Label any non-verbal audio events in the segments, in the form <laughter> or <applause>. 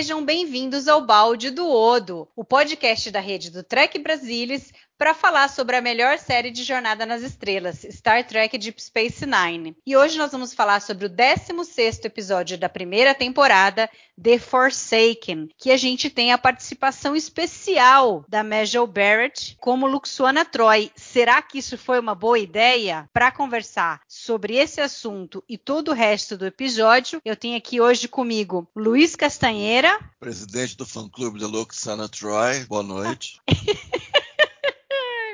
Sejam bem-vindos ao Balde do Odo, o podcast da rede do Trek Brasilis para falar sobre a melhor série de Jornada nas Estrelas, Star Trek Deep Space Nine. E hoje nós vamos falar sobre o 16º episódio da primeira temporada, The Forsaken, que a gente tem a participação especial da Majel Barrett como Luxuana Troy. Será que isso foi uma boa ideia? Para conversar sobre esse assunto e todo o resto do episódio, eu tenho aqui hoje comigo Luiz Castanheira, presidente do fã-clube da Luxuana Troy. Boa noite. <laughs>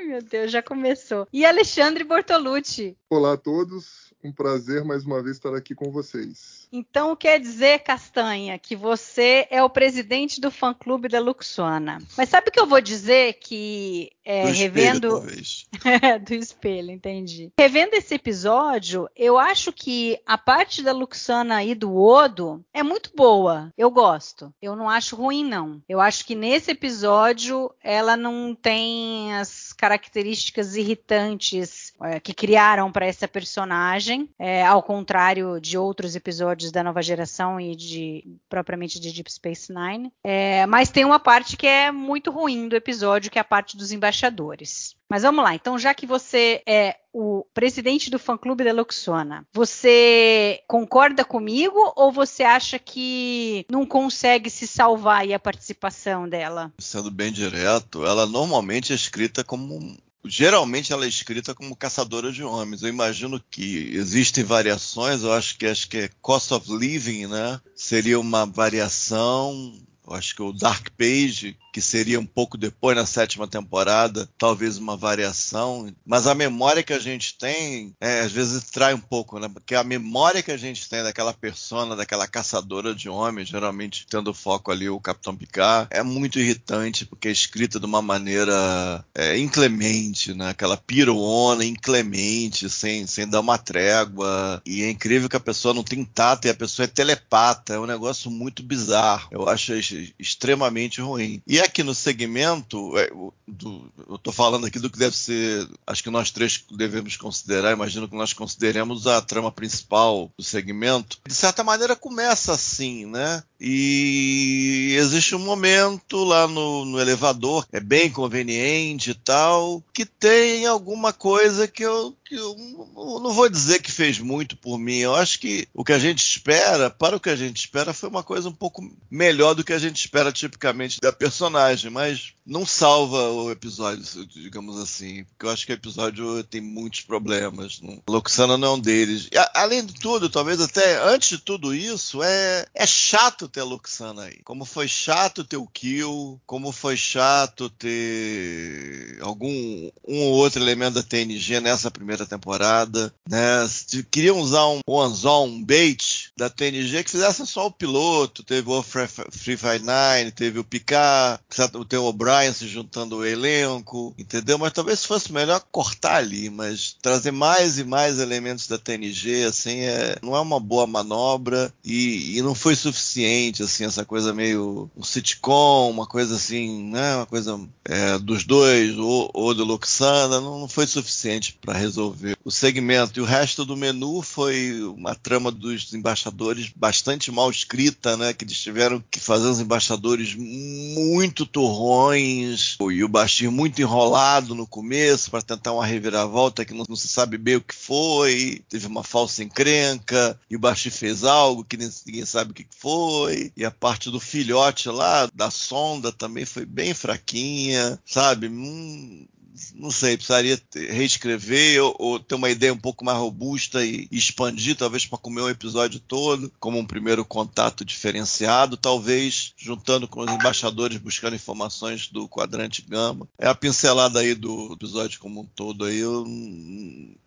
meu Deus, já começou. E Alexandre Bortolucci. Olá a todos, um prazer mais uma vez estar aqui com vocês. Então quer dizer, Castanha, que você é o presidente do fã-clube da Luxuana. Mas sabe o que eu vou dizer? Que é, do revendo. Espelho, <laughs> do espelho, entendi. Revendo esse episódio, eu acho que a parte da Luxana e do Odo é muito boa. Eu gosto. Eu não acho ruim, não. Eu acho que nesse episódio ela não tem as características irritantes é, que criaram para essa personagem, é, ao contrário de outros episódios da nova geração e de propriamente de Deep Space Nine. É, mas tem uma parte que é muito ruim do episódio, que é a parte dos embaixadores embaixadores. Mas vamos lá, então já que você é o presidente do fã-clube da Luxona, você concorda comigo ou você acha que não consegue se salvar aí a participação dela? Sendo bem direto, ela normalmente é escrita como geralmente ela é escrita como caçadora de homens. Eu imagino que existem variações, eu acho que acho que é Cost of Living, né? Seria uma variação eu acho que o Dark Page, que seria um pouco depois na sétima temporada, talvez uma variação. Mas a memória que a gente tem, é, às vezes trai um pouco, né? Porque a memória que a gente tem daquela persona, daquela caçadora de homens, geralmente tendo foco ali o Capitão Picard, é muito irritante, porque é escrita de uma maneira é, inclemente, né? Aquela piruona inclemente, sem, sem dar uma trégua. E é incrível que a pessoa não tem tato e a pessoa é telepata. É um negócio muito bizarro. Eu acho extremamente ruim. E aqui no segmento, é, do, eu estou falando aqui do que deve ser, acho que nós três devemos considerar, imagino que nós consideremos a trama principal do segmento. De certa maneira começa assim, né? E existe um momento lá no, no elevador, é bem conveniente e tal, que tem alguma coisa que eu, que eu não vou dizer que fez muito por mim. Eu acho que o que a gente espera, para o que a gente espera, foi uma coisa um pouco melhor do que a gente espera tipicamente da personagem, mas não salva o episódio, digamos assim, porque eu acho que o episódio tem muitos problemas. Não? Loxana não é um deles. E, além de tudo, talvez até antes de tudo isso, é, é chato ter a Loxana aí. Como foi chato ter o Kill, como foi chato ter algum um ou outro elemento da TNG nessa primeira temporada, né? Se queriam usar um one um bait da TNG que fizesse só o piloto, teve o Free Fire Nine, teve o Picard, tem o O'Brien se juntando ao elenco, entendeu? Mas talvez fosse melhor cortar ali, mas trazer mais e mais elementos da TNG, assim, é, não é uma boa manobra e, e não foi suficiente, assim, essa coisa meio um sitcom, uma coisa assim, né? Uma coisa é, dos dois, ou, ou do Luxana, não, não foi suficiente para resolver o segmento. E o resto do menu foi uma trama dos embaixadores bastante mal escrita, né? Que eles tiveram que fazer os embaixadores muito turrões e o Bastir muito enrolado no começo para tentar uma reviravolta que não, não, se sabe bem o que foi, teve uma falsa encrenca, e o Bastir fez algo que ninguém sabe o que foi, e a parte do filhote lá, da sonda, também foi bem fraquinha, sabe? Hum, não sei, precisaria reescrever ou, ou, ter uma ideia um pouco mais robusta e expandir, talvez para comer um episódio todo, como um primeiro contato diferenciado, talvez juntando com os embaixadores buscando informações do quadrante gama. É a pincelada aí do episódio como um todo aí, eu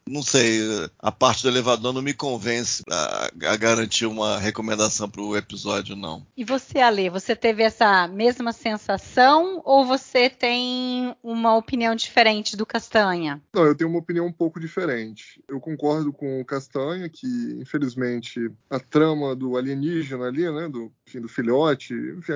não sei, a parte do elevador não me convence a, a garantir uma recomendação para o episódio, não. E você, Ale, você teve essa mesma sensação ou você tem uma opinião diferente do Castanha? Não, eu tenho uma opinião um pouco diferente. Eu concordo com o Castanha que, infelizmente, a trama do alienígena ali, né, do, enfim, do filhote, enfim,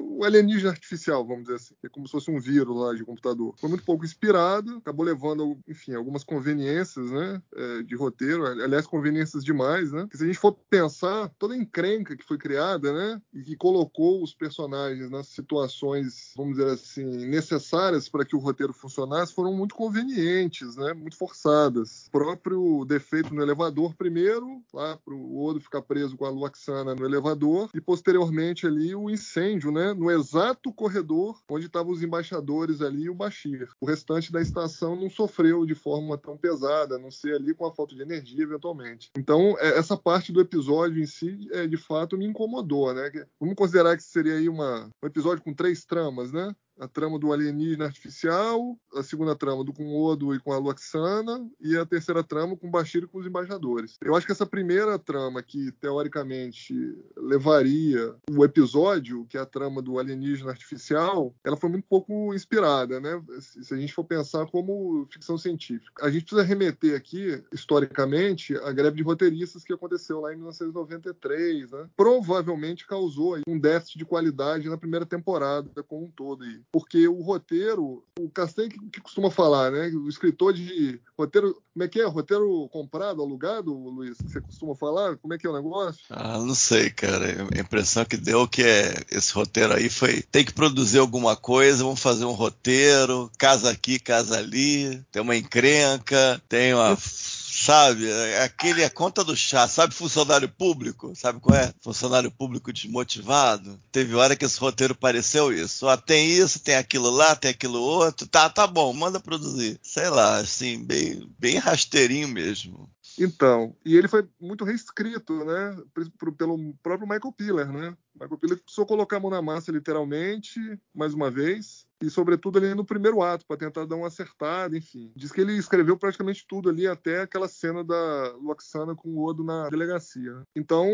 o alienígena artificial, vamos dizer assim, é como se fosse um vírus lá de computador, foi muito pouco inspirado, acabou levando, enfim, algumas conveniências, né, é, de roteiro, aliás, conveniências demais, né? Porque se a gente for pensar, toda a encrenca que foi criada, né, e que colocou os personagens nas situações, vamos dizer assim, necessárias para que o roteiro funcionasse, foram muito convenientes, né, muito forçadas. O próprio defeito no elevador primeiro, lá para o Odo ficar preso com a Luaxana no elevador, e posteriormente ali o incêndio, né, no exato corredor onde estavam os embaixadores ali e o Bashir. O restante da estação não sofreu de forma tão pesada, não ser ali com a falta de energia, eventualmente. Então, é, essa parte do episódio em si, é, de fato, me incomodou, né? Vamos considerar que seria aí uma, um episódio com três tramas, né? A trama do alienígena artificial, a segunda trama do com Odo e com a Luxana, e a terceira trama com Bashir e com os embaixadores. Eu acho que essa primeira trama, que teoricamente levaria o episódio, que é a trama do alienígena artificial, ela foi muito pouco inspirada, né? Se a gente for pensar como ficção científica. A gente precisa remeter aqui, historicamente, a greve de roteiristas que aconteceu lá em 1993, né? Provavelmente causou um déficit de qualidade na primeira temporada como um todo. Aí porque o roteiro, o Castanho que, que, costuma falar, né? O escritor de roteiro, como é que é? Roteiro comprado, alugado, Luiz? Que você costuma falar? Como é que é o negócio? Ah, não sei, cara. A impressão que deu que é esse roteiro aí foi tem que produzir alguma coisa, vamos fazer um roteiro, casa aqui, casa ali, tem uma encrenca, tem uma sabe? É aquele é conta do chá, sabe? Funcionário público, sabe qual é? Funcionário público desmotivado. Teve hora que esse roteiro pareceu isso. Ó, tem isso, tem aquilo lá, tem aquilo outro. Tá, tá bom, manda produzir. Sei lá, assim, bem, bem rasteirinho mesmo. Então, e ele foi muito reescrito, né? Pelo próprio Michael Piller, né? Michael Piller precisou colocar a mão na massa, literalmente, mais uma vez e sobretudo ali no primeiro ato para tentar dar uma acertada, enfim. Diz que ele escreveu praticamente tudo ali até aquela cena da Luxana com o Odo na delegacia. Então,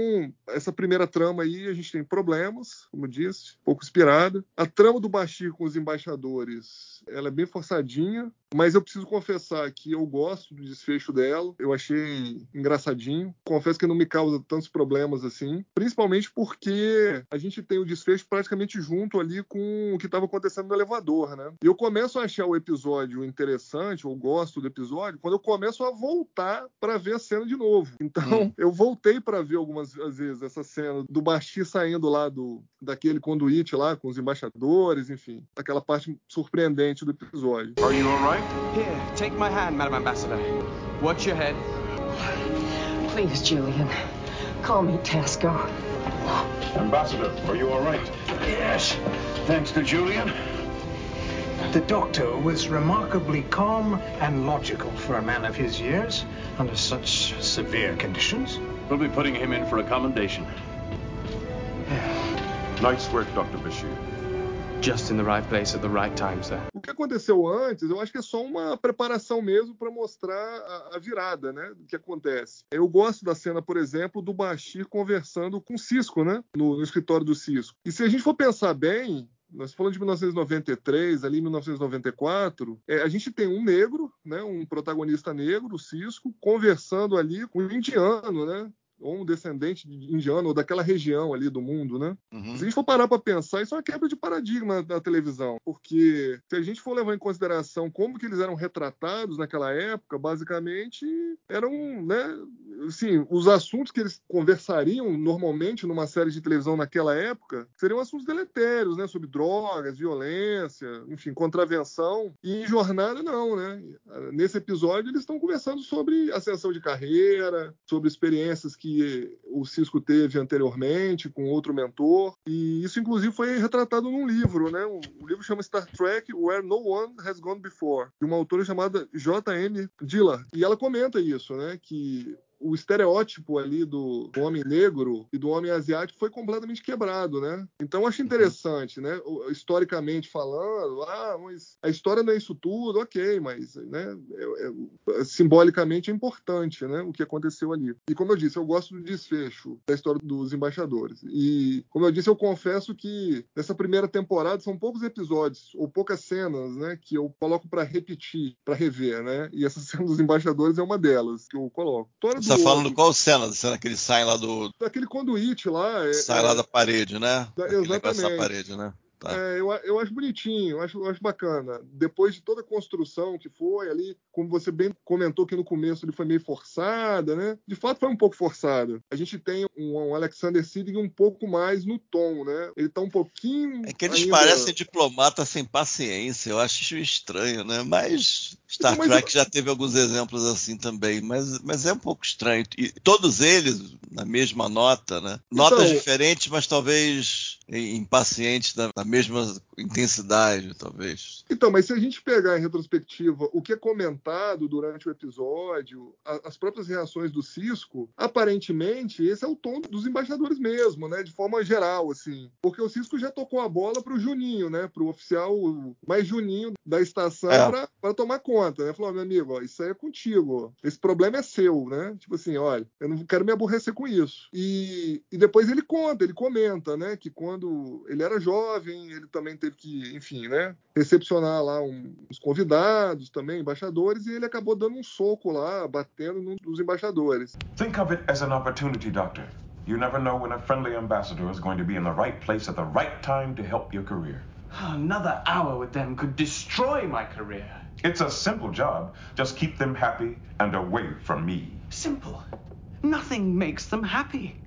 essa primeira trama aí a gente tem problemas, como disse, pouco inspirada. A trama do Bashir com os embaixadores, ela é bem forçadinha, mas eu preciso confessar que eu gosto do desfecho dela. Eu achei engraçadinho. Confesso que não me causa tantos problemas assim, principalmente porque a gente tem o desfecho praticamente junto ali com o que estava acontecendo elevador, né? E eu começo a achar o episódio interessante, ou gosto do episódio, quando eu começo a voltar para ver a cena de novo. Então, hum. eu voltei para ver algumas vezes essa cena do Basti saindo lá do daquele conduíte lá com os embaixadores, enfim, aquela parte surpreendente do episódio. Are you all right? Here, take my hand, Madam Ambassador. Watch your head. Please, Julian. Call me Tasco. Ambassador, are you all right? Yes, thanks to Julian. The doctor was remarkably calm and logical for a man of his years under such severe conditions. We'll be putting him in for a commendation. Nice work, Dr. Bashir. Just in the right place at the right time, sir. O que aconteceu antes, eu acho que é só uma preparação mesmo para mostrar a, a, virada, né? Do que acontece. Eu gosto da cena, por exemplo, do Bashir conversando com o Cisco, né? No, no escritório do Cisco. E se a gente for pensar bem, nós falamos de 1993, ali 1994, é, a gente tem um negro, né, um protagonista negro, o Cisco, conversando ali com um indiano, né, ou um descendente de indiano ou daquela região ali do mundo, né? Uhum. Se a gente for parar para pensar, isso é uma quebra de paradigma da televisão, porque se a gente for levar em consideração como que eles eram retratados naquela época, basicamente eram, né, assim, os assuntos que eles conversariam normalmente numa série de televisão naquela época seriam assuntos deletérios, né? Sobre drogas, violência, enfim, contravenção. E em Jornada, não, né? Nesse episódio, eles estão conversando sobre ascensão de carreira, sobre experiências que o Cisco teve anteriormente com outro mentor. E isso, inclusive, foi retratado num livro, né? O livro chama Star Trek Where No One Has Gone Before, de uma autora chamada J.M. Dillard. E ela comenta isso, né? Que o estereótipo ali do, homem negro e do homem asiático foi completamente quebrado, né? Então eu acho interessante, né? Historicamente falando, ah, mas a história não é isso tudo, ok, mas né, é, é, simbolicamente é importante, né? O que aconteceu ali. E como eu disse, eu gosto do desfecho da história dos embaixadores. E como eu disse, eu confesso que nessa primeira temporada são poucos episódios ou poucas cenas, né? Que eu coloco para repetir, para rever, né? E essa <laughs> cena dos embaixadores é uma delas que eu coloco. Toda tá falando qual cena? Cena que eles saem lá do. Daquele conduíte lá. É, sai é, lá da parede, né? Da, exatamente. Da parede, né? Tá. É, eu, eu acho bonitinho, eu acho, eu acho bacana. Depois de toda a construção que foi ali, como você bem comentou que no começo ele foi meio forçada, né? De fato foi um pouco forçada. A gente tem um, um Alexander Siddig um pouco mais no tom, né? Ele tá um pouquinho. É que eles ainda... parecem diplomatas sem paciência, eu acho isso estranho, né? Mas Star então, Trek já teve alguns exemplos assim também, mas, mas é um pouco estranho. E todos eles na mesma nota, né? Notas então, diferentes, mas talvez impacientes da, da mesma intensidade, talvez. Então, mas se a gente pegar em retrospectiva o que é comentado durante o episódio, a, as próprias reações do Cisco, aparentemente esse é o tom dos embaixadores mesmo, né? De forma geral, assim. Porque o Cisco já tocou a bola pro Juninho, né? Pro oficial mais Juninho da estação é. para tomar conta, né? Falou, meu amigo, ó, isso aí é contigo. Esse problema é seu, né? Tipo assim, olha, eu não quero me aborrecer com isso. E, e depois ele conta, ele comenta, né? Que quando ele era jovem, ele também teve que, enfim, né, recepcionar lá um, os convidados também, embaixadores, e ele acabou dando um soco lá, batendo num dos embaixadores. Think of it as an opportunity, Doctor. You never know when a friendly ambassador is going to be in the right place at the right time to help your career. Another hour with them could destroy my career. It's a simple job. Just keep them happy and away from me. Simple. Nothing makes them happy.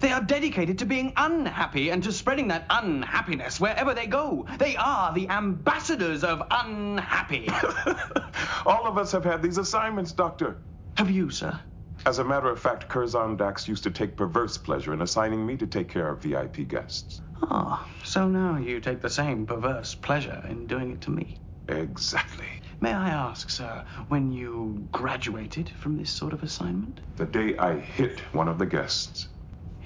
They are dedicated to being unhappy and to spreading that unhappiness wherever they go. They are the ambassadors of unhappy. <laughs> All of us have had these assignments, Doctor. Have you, sir? As a matter of fact, Curzon Dax used to take perverse pleasure in assigning me to take care of VIP guests. Ah, oh, so now you take the same perverse pleasure in doing it to me. Exactly. May I ask, sir, when you graduated from this sort of assignment? The day I hit one of the guests.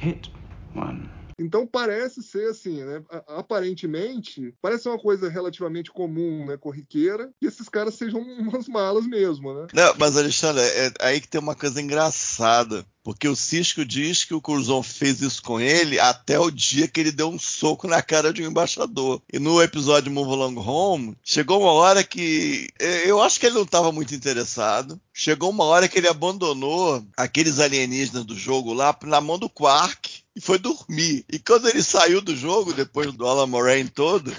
Hit one. Então parece ser assim, né? Aparentemente, parece uma coisa relativamente comum, né? Corriqueira, que esses caras sejam <laughs> umas malas mesmo, né? Não, mas Alexandre, é aí que tem uma coisa engraçada. Porque o Cisco diz que o Curzon fez isso com ele até o dia que ele deu um soco na cara de um embaixador. E no episódio Move Along Home, chegou uma hora que eu acho que ele não estava muito interessado. Chegou uma hora que ele abandonou aqueles alienígenas do jogo lá na mão do Quark e foi dormir. E quando ele saiu do jogo, depois do Alan Moraine todo,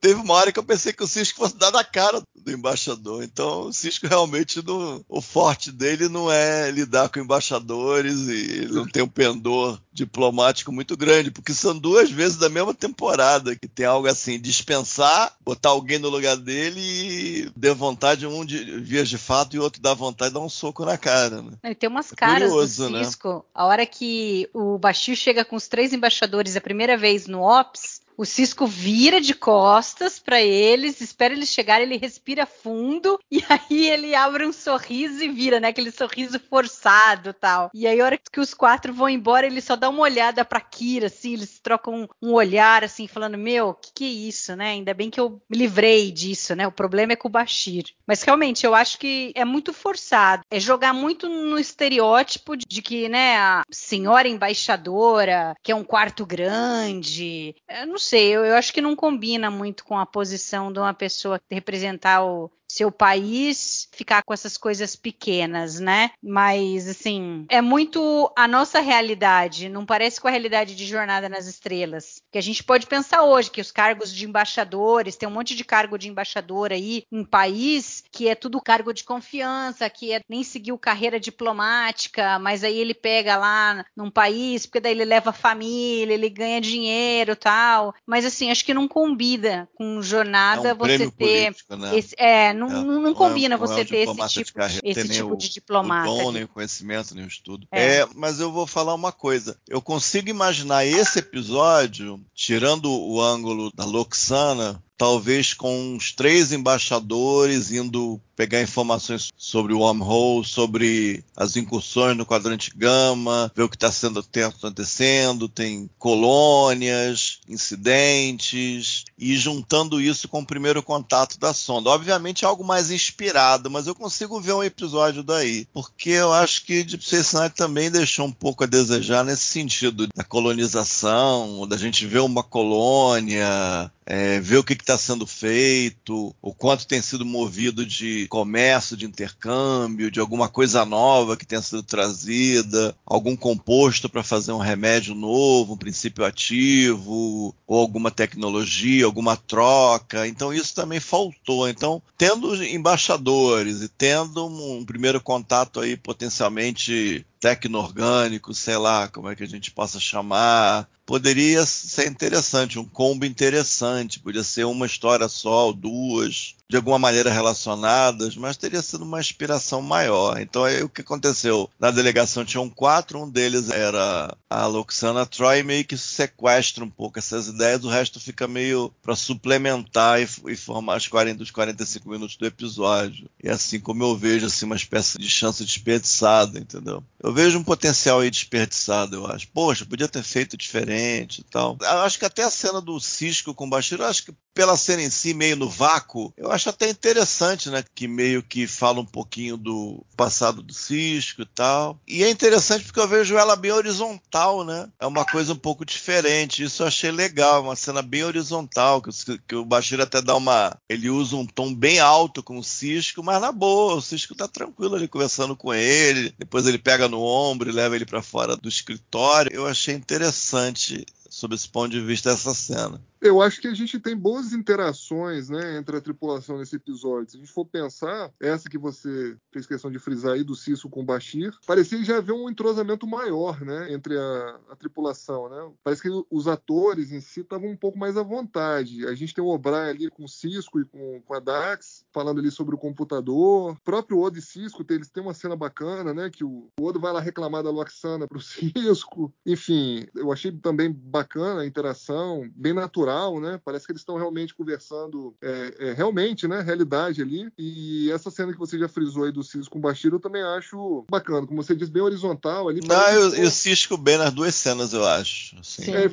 teve uma hora que eu pensei que o Cisco fosse dar na cara do embaixador. Então, o Cisco realmente não, o forte dele não é lidar com embaixadores e ele não tem um pendor diplomático muito grande, porque são duas vezes da mesma temporada que tem algo assim, dispensar, botar alguém no lugar dele e dê vontade um de vias de fato e o outro dá vontade de dar um soco na cara. Né? Ele tem umas é caras curioso, do né? Cisco. Né? A hora que o Bashir chega com os três embaixadores a primeira vez no Ops, o Cisco vira de costas para eles, espera eles chegarem, ele respira fundo <laughs> e aí ele abre um sorriso e vira, né? Aquele sorriso forçado tal. E aí, a hora que os quatro vão embora, ele só dá uma olhada pra Kira, assim, eles trocam um, olhar, assim, falando: Meu, que que é isso, né? Ainda bem que eu me livrei disso, né? O problema é com o Bashir. Mas realmente, eu acho que é muito forçado. É jogar muito no estereótipo de, de que, né, a senhora embaixadora, que é um quarto grande. Eu não sei, eu, eu, acho que não combina muito com a posição de uma pessoa representar o seu país ficar com essas coisas pequenas, né? Mas assim, é muito a nossa realidade, não parece com a realidade de Jornada nas Estrelas. Que a gente pode pensar hoje que os cargos de embaixadores, tem um monte de cargo de embaixador aí em país que é tudo cargo de confiança, que é, nem seguiu carreira diplomática, mas aí ele pega lá num país, porque daí ele leva família, ele ganha dinheiro, tal. Mas assim, acho que não combina com jornada é um você ter político, né? esse, é, não, É, não, não é- combina não é você ter esse tipo, esse tipo o- de diplomata. O dom, nem o conhecimento, nem o estudo. É. É. mas eu vou falar uma coisa. Eu consigo imaginar esse episódio, tirando o ângulo da Loxana, talvez com uns três embaixadores indo pegar informações sobre o wormhole, sobre as incursões no quadrante gama, ver o que está sendo acontecendo, tem colônias, incidentes, e juntando isso com o primeiro contato da sonda. Obviamente é algo mais inspirado, mas eu consigo ver um episódio daí, porque eu acho que Deep Space Nine também deixou um pouco a desejar nesse sentido da colonização, da gente ver uma colônia, é, ver o que está sendo feito, o quanto tem sido movido de comércio, de intercâmbio, de alguma coisa nova que tenha sido trazida, algum composto para fazer um remédio novo, um princípio ativo, ou alguma tecnologia, alguma troca. Então isso também faltou. Então, tendo embaixadores e tendo um primeiro contato aí potencialmente tecno-orgânico, sei lá como é que a gente possa chamar, poderia ser interessante, um combo interessante, podia ser uma história só duas, de alguma maneira relacionadas, mas teria sido uma inspiração maior. Então aí o que aconteceu? Na delegação tinham quatro, um deles era a Loxana Troy, meio que sequestra um pouco essas ideias, o resto fica meio para suplementar e, e, formar os 40 dos 45 minutos do episódio. E assim como eu vejo assim uma espécie de chance desperdiçada, entendeu? Eu vejo um potencial aí desperdiçado, eu acho. Poxa, podia ter feito diferente e tal. Eu acho que até a cena do Cisco com o Bashir, acho que pela cena em si, meio no vácuo, eu acho até interessante, né? Que meio que fala um pouquinho do passado do Cisco e tal. E é interessante porque eu vejo ela bem horizontal, né? É uma coisa um pouco diferente. Isso eu achei legal, uma cena bem horizontal, que, que o Bashir até dá uma. Ele usa um tom bem alto com o Cisco, mas na boa, o Cisco tá tranquilo ali conversando com ele. Depois ele pega no ombro e leva ele para fora do escritório. Eu achei interessante sob esse ponto de vista essa cena. Eu acho que a gente tem boas interações né, entre a tripulação nesse episódio. Se a gente for pensar, essa que você fez questão de frisar aí, do Cício com o Bashir, parecia já haver um entrosamento maior né, entre a, a tripulação. Né? Parece que os atores em si estavam um pouco mais à vontade. A gente tem o O'Brien ali com o Cisco e com, com a Dax, falando ali sobre o computador. O próprio Odo e Cisco, eles têm uma cena bacana, né? Que o, o Odo vai lá reclamar da Loxana pro <laughs> Cisco. Enfim, eu achei também bacana a interação, bem natural, né? Parece que eles estão realmente conversando, é, é, realmente, né? Realidade ali. E essa cena que você já frisou aí do Cisco com o Bashir, eu também acho bacana. Como você diz, bem horizontal ali. Não, eu, que- e o Cisco bem nas duas cenas, eu acho. assim. Sim. É,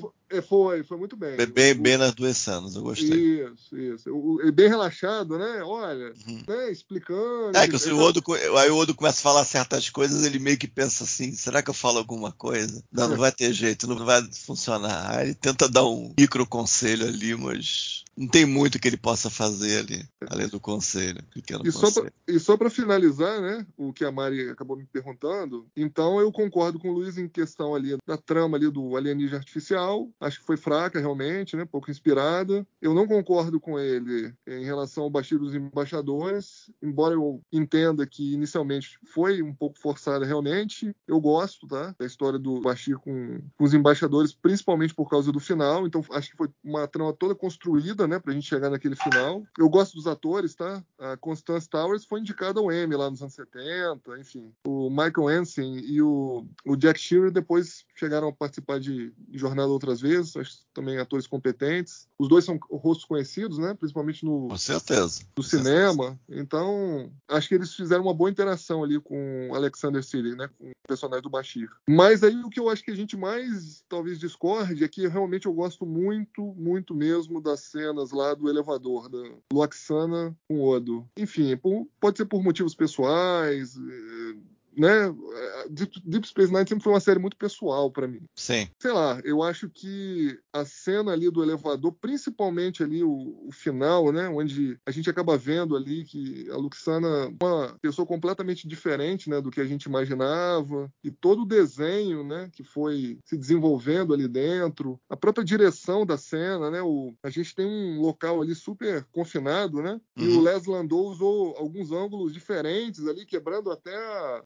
foi, foi muito bem. Bem, bem, O- bem nas duas cenas, eu gostei. Isso, isso. O- bem relaxado, né? Olha, Uhum. né? explicando. É que o Odo, aí o Odo começa a falar certas coisas, ele meio que pensa assim, será que eu falo alguma coisa? Não, não vai ter jeito, não vai funcionar. Aí ele tenta dar um micro conselho ali, mas não tem muito que ele possa fazer ali, além do conselho, E só, conselho. pra, e só para finalizar, né, o que a Mari acabou me perguntando, então eu concordo com o Luiz em questão ali da trama ali do alienígena artificial, acho que foi fraca realmente, né, pouco inspirada. Eu não concordo com ele em relação ao Bashir dos embaixadores, embora eu entenda que inicialmente foi um pouco forçada realmente, eu gosto, tá, da história do Bashir com, com os embaixadores, principalmente por causa do final, então acho que foi uma trama toda construída, né, pra gente chegar naquele final. Eu gosto dos atores, tá? A Constance Towers foi indicada ao Emmy lá nos anos 70, enfim. O Michael Hansen e o, o Jack Shearer depois chegaram a participar de, Jornada outras vezes, acho também atores competentes. Os dois são rostos conhecidos, né? Principalmente no, Com certeza. do Com certeza. cinema. Então, acho que eles fizeram uma boa interação ali com Alexander Siddig, né? Com o personagem do Bashir. Mas aí o que eu acho que a gente mais talvez discorde é que realmente eu gosto muito, muito mesmo das cenas lá do elevador, da Loxana com Odo. Enfim, por- pode ser por motivos pessoais. Né? Deep, Deep, Space Nine sempre foi uma série muito pessoal para mim. Sim. Sei lá, eu acho que a cena ali do elevador, principalmente ali o, o final, né? Onde a gente acaba vendo ali que a Luxana é uma pessoa completamente diferente, né? Do que a gente imaginava e todo o desenho, né? Que foi se desenvolvendo ali dentro, a própria direção da cena, né? O, a gente tem um local ali super confinado, né? E Uhum. o Les Landau usou alguns ângulos diferentes ali, quebrando até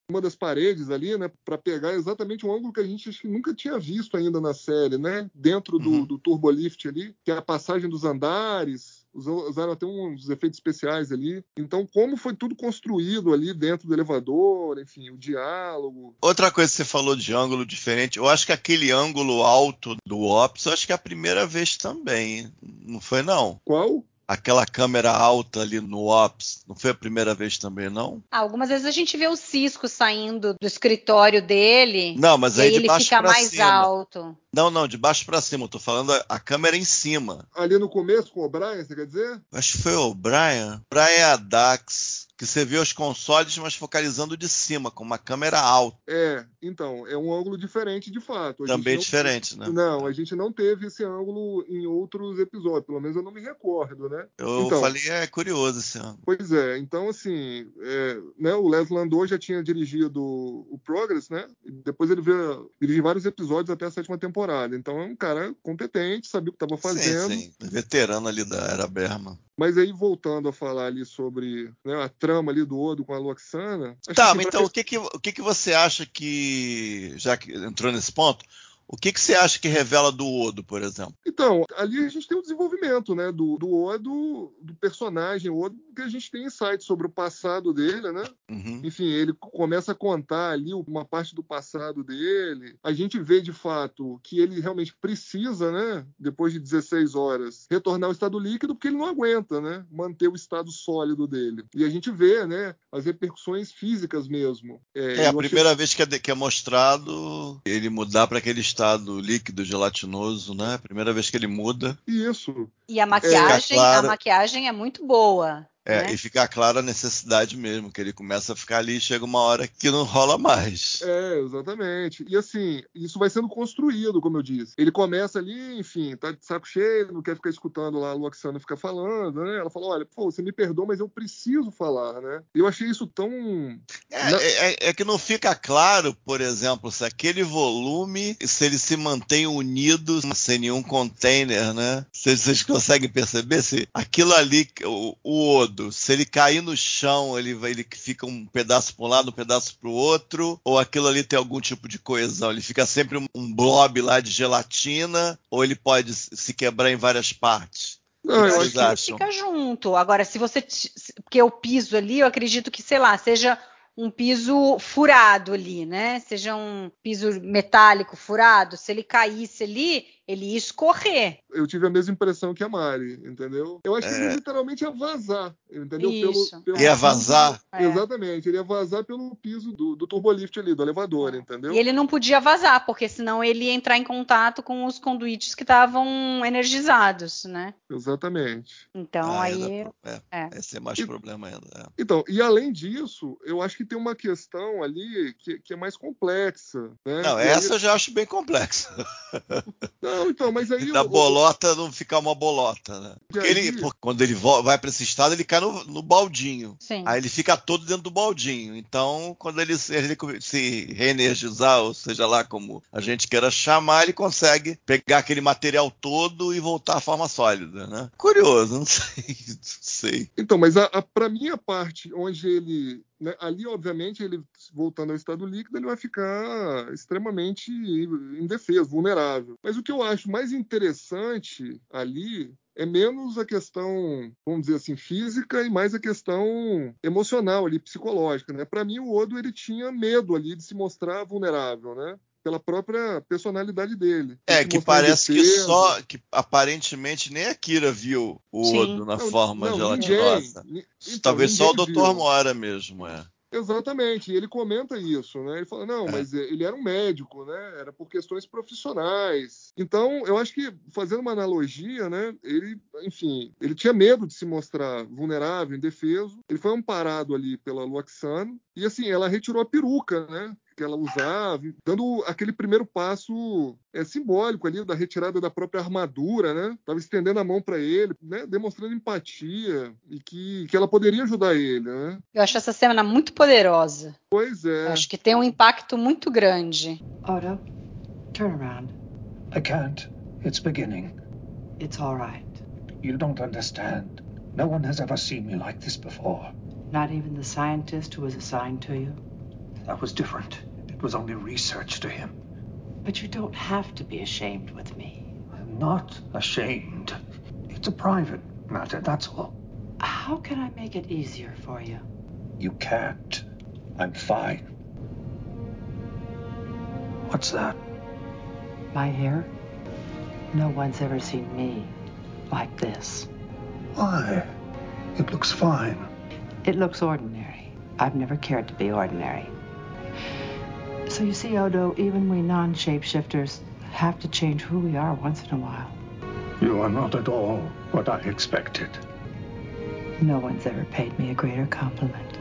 uma das paredes ali, né? Para pegar exatamente um ângulo que a gente acho que nunca tinha visto ainda na série, né? Dentro do, Uhum. do turbolift ali, que é a passagem dos andares. Usaram até uns efeitos especiais ali. Então, como foi tudo construído ali dentro do elevador, enfim, o diálogo. Outra coisa que você falou de ângulo diferente, eu acho que aquele ângulo alto do Ops, eu acho que é a primeira vez também. Não foi, não? Qual? Aquela câmera alta ali no Ops, não foi a primeira vez também, não? Ah, algumas vezes a gente vê o Cisco saindo do escritório dele. Não, mas aí de ele baixo fica pra mais cima. alto. Não, não, de baixo pra cima. Eu tô falando a, a câmera em cima. Ali no começo com o O'Brien, você quer dizer? Acho que foi o Brian. Brian a Dax. Que você vê os consoles, mas focalizando de cima, com uma câmera alta. É, então, é um ângulo diferente de fato. A Também não- diferente, né? Não, a gente não teve esse ângulo em outros episódios, pelo menos eu não me recordo, né? Eu Então. falei, é curioso esse ângulo. Pois é, então assim, é, né, o Les Landau já tinha dirigido o Progress, né? Depois ele veio dirigir vários episódios até a sétima temporada. Então é um cara competente, sabia o que estava fazendo. Sim, sim. Veterano ali da Era Berman. Mas aí voltando a falar ali sobre né, a trama ali do Odo com a Luxana. acho Tá, mas então o que que, o que que você acha que, já que entrou nesse ponto, o que que você acha que revela do Odo, por exemplo? Então, ali a gente tem o desenvolvimento, né, do, do Odo, do personagem Odo, que a gente tem insights sobre o passado dele, né? Uhum. Enfim, ele começa a contar ali uma parte do passado dele. A gente vê de fato que ele realmente precisa, né, depois de 16 horas, retornar ao estado líquido porque ele não aguenta, né, manter o estado sólido dele. E a gente vê, né, as repercussões físicas mesmo. É, a eu achei- primeira vez que é, de- que é mostrado ele mudar para aquele estado líquido, gelatinoso, né? Primeira vez que ele muda. Isso. E a maquiagem, claro. a maquiagem é muito boa. É, né? e fica clara a necessidade mesmo, que ele começa a ficar ali e chega uma hora que não rola mais. É, exatamente. E assim, isso vai sendo construído, como eu disse. Ele começa ali, enfim, tá de saco cheio, não quer ficar escutando lá a Luxana ficar falando, né? Ela fala: olha, pô, você me perdoa, mas eu preciso falar, né? Eu achei isso tão. É, Não- é- é que não fica claro, por exemplo, se aquele volume, se ele se mantém unido sem nenhum container, né? Se vocês conseguem perceber se aquilo ali, o, o Odo, se ele cair no chão, ele, vai- ele fica um pedaço para um lado, um pedaço para o outro, ou aquilo ali tem algum tipo de coesão? Ele fica sempre um, um blob lá de gelatina, ou ele pode se quebrar em várias partes? Não, eu acho que acham? Fica junto. Agora, se você. Porque o piso ali, eu acredito que, sei lá, seja um piso furado ali, né? Seja um piso metálico furado. Se ele caísse ali, ele ia escorrer. eu tive a mesma impressão que a Mari, entendeu? Eu acho que É. ele literalmente ia vazar, entendeu? Isso. Pelo, Ia vazar? É. Exatamente, ele ia vazar pelo piso do, do turbolift ali, do elevador, entendeu? E ele não podia vazar, porque senão ele ia entrar em contato com os conduítes que estavam energizados, né? Exatamente. Então Ah, aí. ainda- é, é. Esse é mais E- problema ainda. é. Então, e além disso, eu acho que tem uma questão ali que, que é mais complexa. Né? Não, E aí- essa eu já acho bem complexa. Não, então, mas aí. da o- bolota não ficar uma bolota, né? Porque aí- ele, pô, quando ele vai para esse estado, ele cai no, no baldinho. Sim. Aí ele fica todo dentro do baldinho. Então, quando ele se, ele se reenergizar, ou seja lá como a gente queira chamar, ele consegue pegar aquele material todo e voltar à forma sólida, né? Curioso, <laughs> não sei. Não sei. Então, mas a, a, para mim a parte onde ele. Né, ali, obviamente, ele voltando ao estado líquido, ele vai ficar extremamente indefeso, vulnerável. Mas o que eu acho mais interessante ali é menos a questão, vamos dizer assim, física e mais a questão emocional ali, psicológica, né? Para mim, o Odo ele tinha medo ali de se mostrar vulnerável, né? Pela própria personalidade dele. É, que parece que só. que aparentemente nem a Kira viu o Sim. Odo na Não, forma não, gelatinosa. ninguém. Ni- então, Talvez só o Dr. Mora mesmo, é. Exatamente, e ele comenta isso, né? Ele fala, não, É. mas ele era um médico, né? Era por questões profissionais. Então, eu acho que, fazendo uma analogia, né? Ele, enfim, ele tinha medo de se mostrar vulnerável, indefeso. Ele foi amparado ali pela Luoxano. E, assim, ela retirou a peruca, né? Que ela usava, dando aquele primeiro passo é, simbólico ali da retirada da própria armadura, né? Tava estendendo a mão para ele, né? Demonstrando empatia e que, que ela poderia ajudar ele, né? Eu acho essa cena muito poderosa. Pois é. Eu acho que tem um impacto muito grande. Odo, turn around. I can't. It's beginning. It's all right. You don't understand. No one has ever seen me like this before. Not even the scientist who was assigned to you? That was different. It was only research to him. But you don't have to be ashamed with me. I'm not ashamed. It's a private matter, that's all. How can I make it easier for you? You can't. I'm fine. What's that? My hair? No one's ever seen me like this. Why? It looks fine. It looks ordinary. I've never cared to be ordinary. So you see, Odo, even we non shapeshifters have to change who we are once in a while. You are not at all what I expected. No one's ever paid me a greater compliment.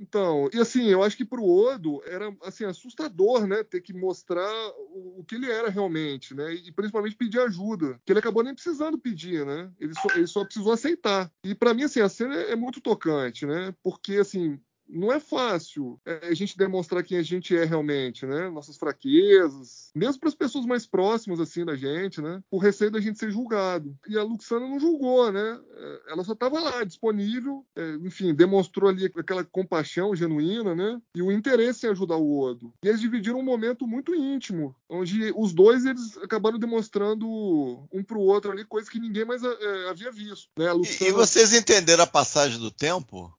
Então, e assim, eu acho que pro Odo era assim assustador, né, ter que mostrar o, o que ele era realmente, né, e principalmente pedir ajuda, que ele acabou nem precisando pedir, né, ele só, ele só precisou aceitar. E para mim assim a cena é muito tocante, né, porque assim não é fácil é, a gente demonstrar quem a gente é realmente, né? Nossas fraquezas, mesmo para as pessoas mais próximas assim da gente, né? Por receio da gente ser julgado. E a Luxana não julgou, né? É, Ela só estava lá, disponível, é, enfim, demonstrou ali aquela compaixão genuína, né? E o interesse em ajudar o Odo. E eles dividiram um momento muito íntimo, onde os dois eles acabaram demonstrando um para o outro ali coisas que ninguém mais havia visto, né? Luxana... e vocês entenderam a passagem do tempo?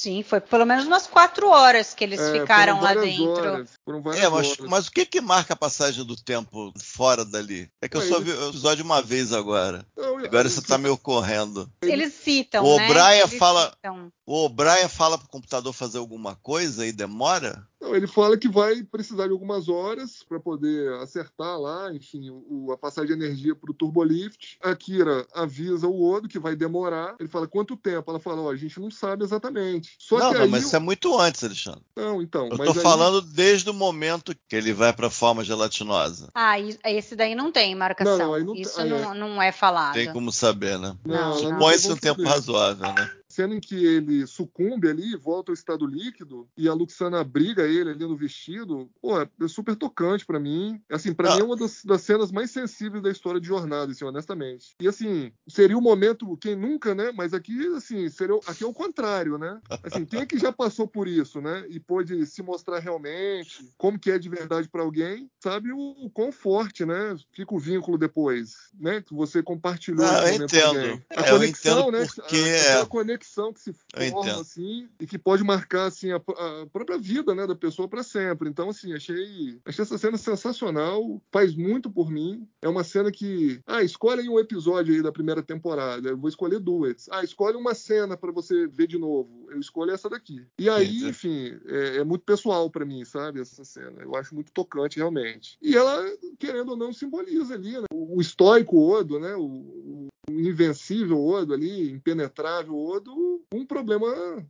Sim, foi pelo menos umas quatro horas que eles É, ficaram lá dentro. horas, foram várias É, mas, horas. mas o que que marca a passagem do tempo fora dali? É que eu só vi o episódio uma vez agora. Não, Agora isso tá me ocorrendo. Eles citam, O né? O'Brien Eles fala- citam. O O'Brien fala pro computador fazer alguma coisa e demora? Não, ele fala que vai precisar de algumas horas para poder acertar lá, enfim, o, a passagem de energia para o turbolift. A Kira avisa o Odo que vai demorar. Ele fala quanto tempo? Ela fala, ó, a gente não sabe exatamente. Só não, que não, aí mas isso é muito antes, Alexandre. não, então, Eu tô aí- falando desde o momento que ele vai pra forma gelatinosa. Ah, esse daí não tem marcação. Não, não, aí não- Isso aí é. não, não é falado. Tem como saber, né? Não, Não, ela não Supõe-se um tempo razoável, né? Cena em que ele sucumbe ali, volta ao estado líquido e a Luxana abriga ele ali no vestido, pô, é super tocante pra mim. Assim, pra Ah. mim é uma das, das cenas mais sensíveis da história de Jornada, assim, honestamente. E assim, seria o momento, quem nunca, né? Mas aqui, assim, seria, aqui é o contrário, né? Assim, quem é que já passou por isso, né? E pôde se mostrar realmente como que é de verdade pra alguém, sabe o, o quão forte, né? Fica o vínculo depois, né? Que você compartilhou Não, esse eu entendo. alguém. A É, eu conexão, entendo né? porque A- é- aquela conexão que se forma assim e que pode marcar assim a, a própria vida né da pessoa para sempre. Então assim achei achei essa cena sensacional faz muito por mim. É uma cena que ah escolhe aí um episódio aí da primeira temporada eu vou escolher duas. Ah escolhe uma cena para você ver de novo eu escolho essa daqui. E aí Entendi. enfim é, é muito pessoal para mim sabe essa cena. Eu acho muito tocante realmente. E ela querendo ou não simboliza ali né? o, o estoico Odo né o o invencível Odo ali, impenetrável Odo, um problema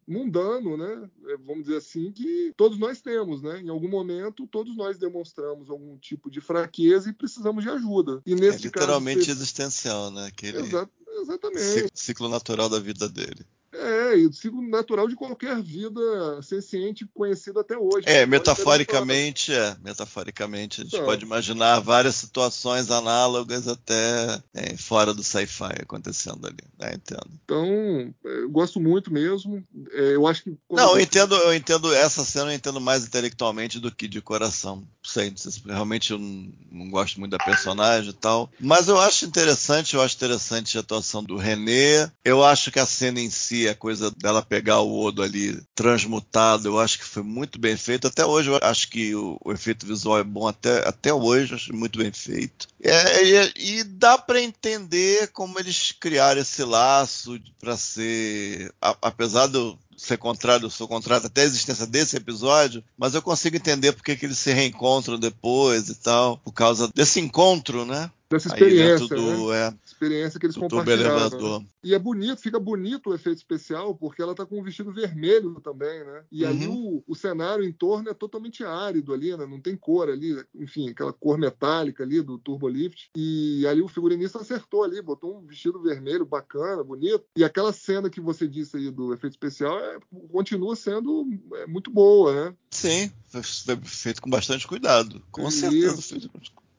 mundano, né? É, Vamos dizer assim, que todos nós temos, né? Em algum momento, todos nós demonstramos algum tipo de fraqueza e precisamos de ajuda. E É nesse literalmente caso, existencial, né? Aquele Exa- exatamente. ciclo natural da vida dele. É, e o ciclo natural de qualquer vida senciente conhecida até hoje. É, metaforicamente, é. Metaforicamente, a gente Então. pode imaginar várias situações análogas até é, fora do sci-fi acontecendo ali. né? Entendo. Então, é, eu gosto muito mesmo. É, eu acho que. Não, eu entendo, eu entendo essa cena, eu entendo mais intelectualmente do que de coração. Se realmente eu não, não gosto muito da personagem e tal. Mas eu acho interessante, eu acho interessante a atuação do René. Eu acho que a cena em si, a coisa dela pegar o Odo ali transmutado, eu acho que foi muito bem feito. Até hoje eu acho que o, o efeito visual é bom até, até hoje, eu acho muito bem feito. É, e, e dá para entender como eles criaram esse laço para ser, a- apesar do ser contrário, eu sou contrário até a existência desse episódio, mas eu consigo entender porque que eles se reencontram depois e tal, por causa desse encontro, né? Dessa experiência, do, né? É, experiência que eles compartilharam. Né? E é bonito, fica bonito o efeito especial, porque ela tá com um vestido vermelho também, né? E uhum. ali o, o, cenário em torno é totalmente árido ali, né? Não tem cor ali, enfim, aquela cor metálica ali do Turbolift. E ali o figurinista acertou ali, botou um vestido vermelho bacana, bonito. E aquela cena que você disse aí do efeito especial é, continua sendo é, muito boa, né? Sim, foi feito com bastante cuidado. Com certeza feito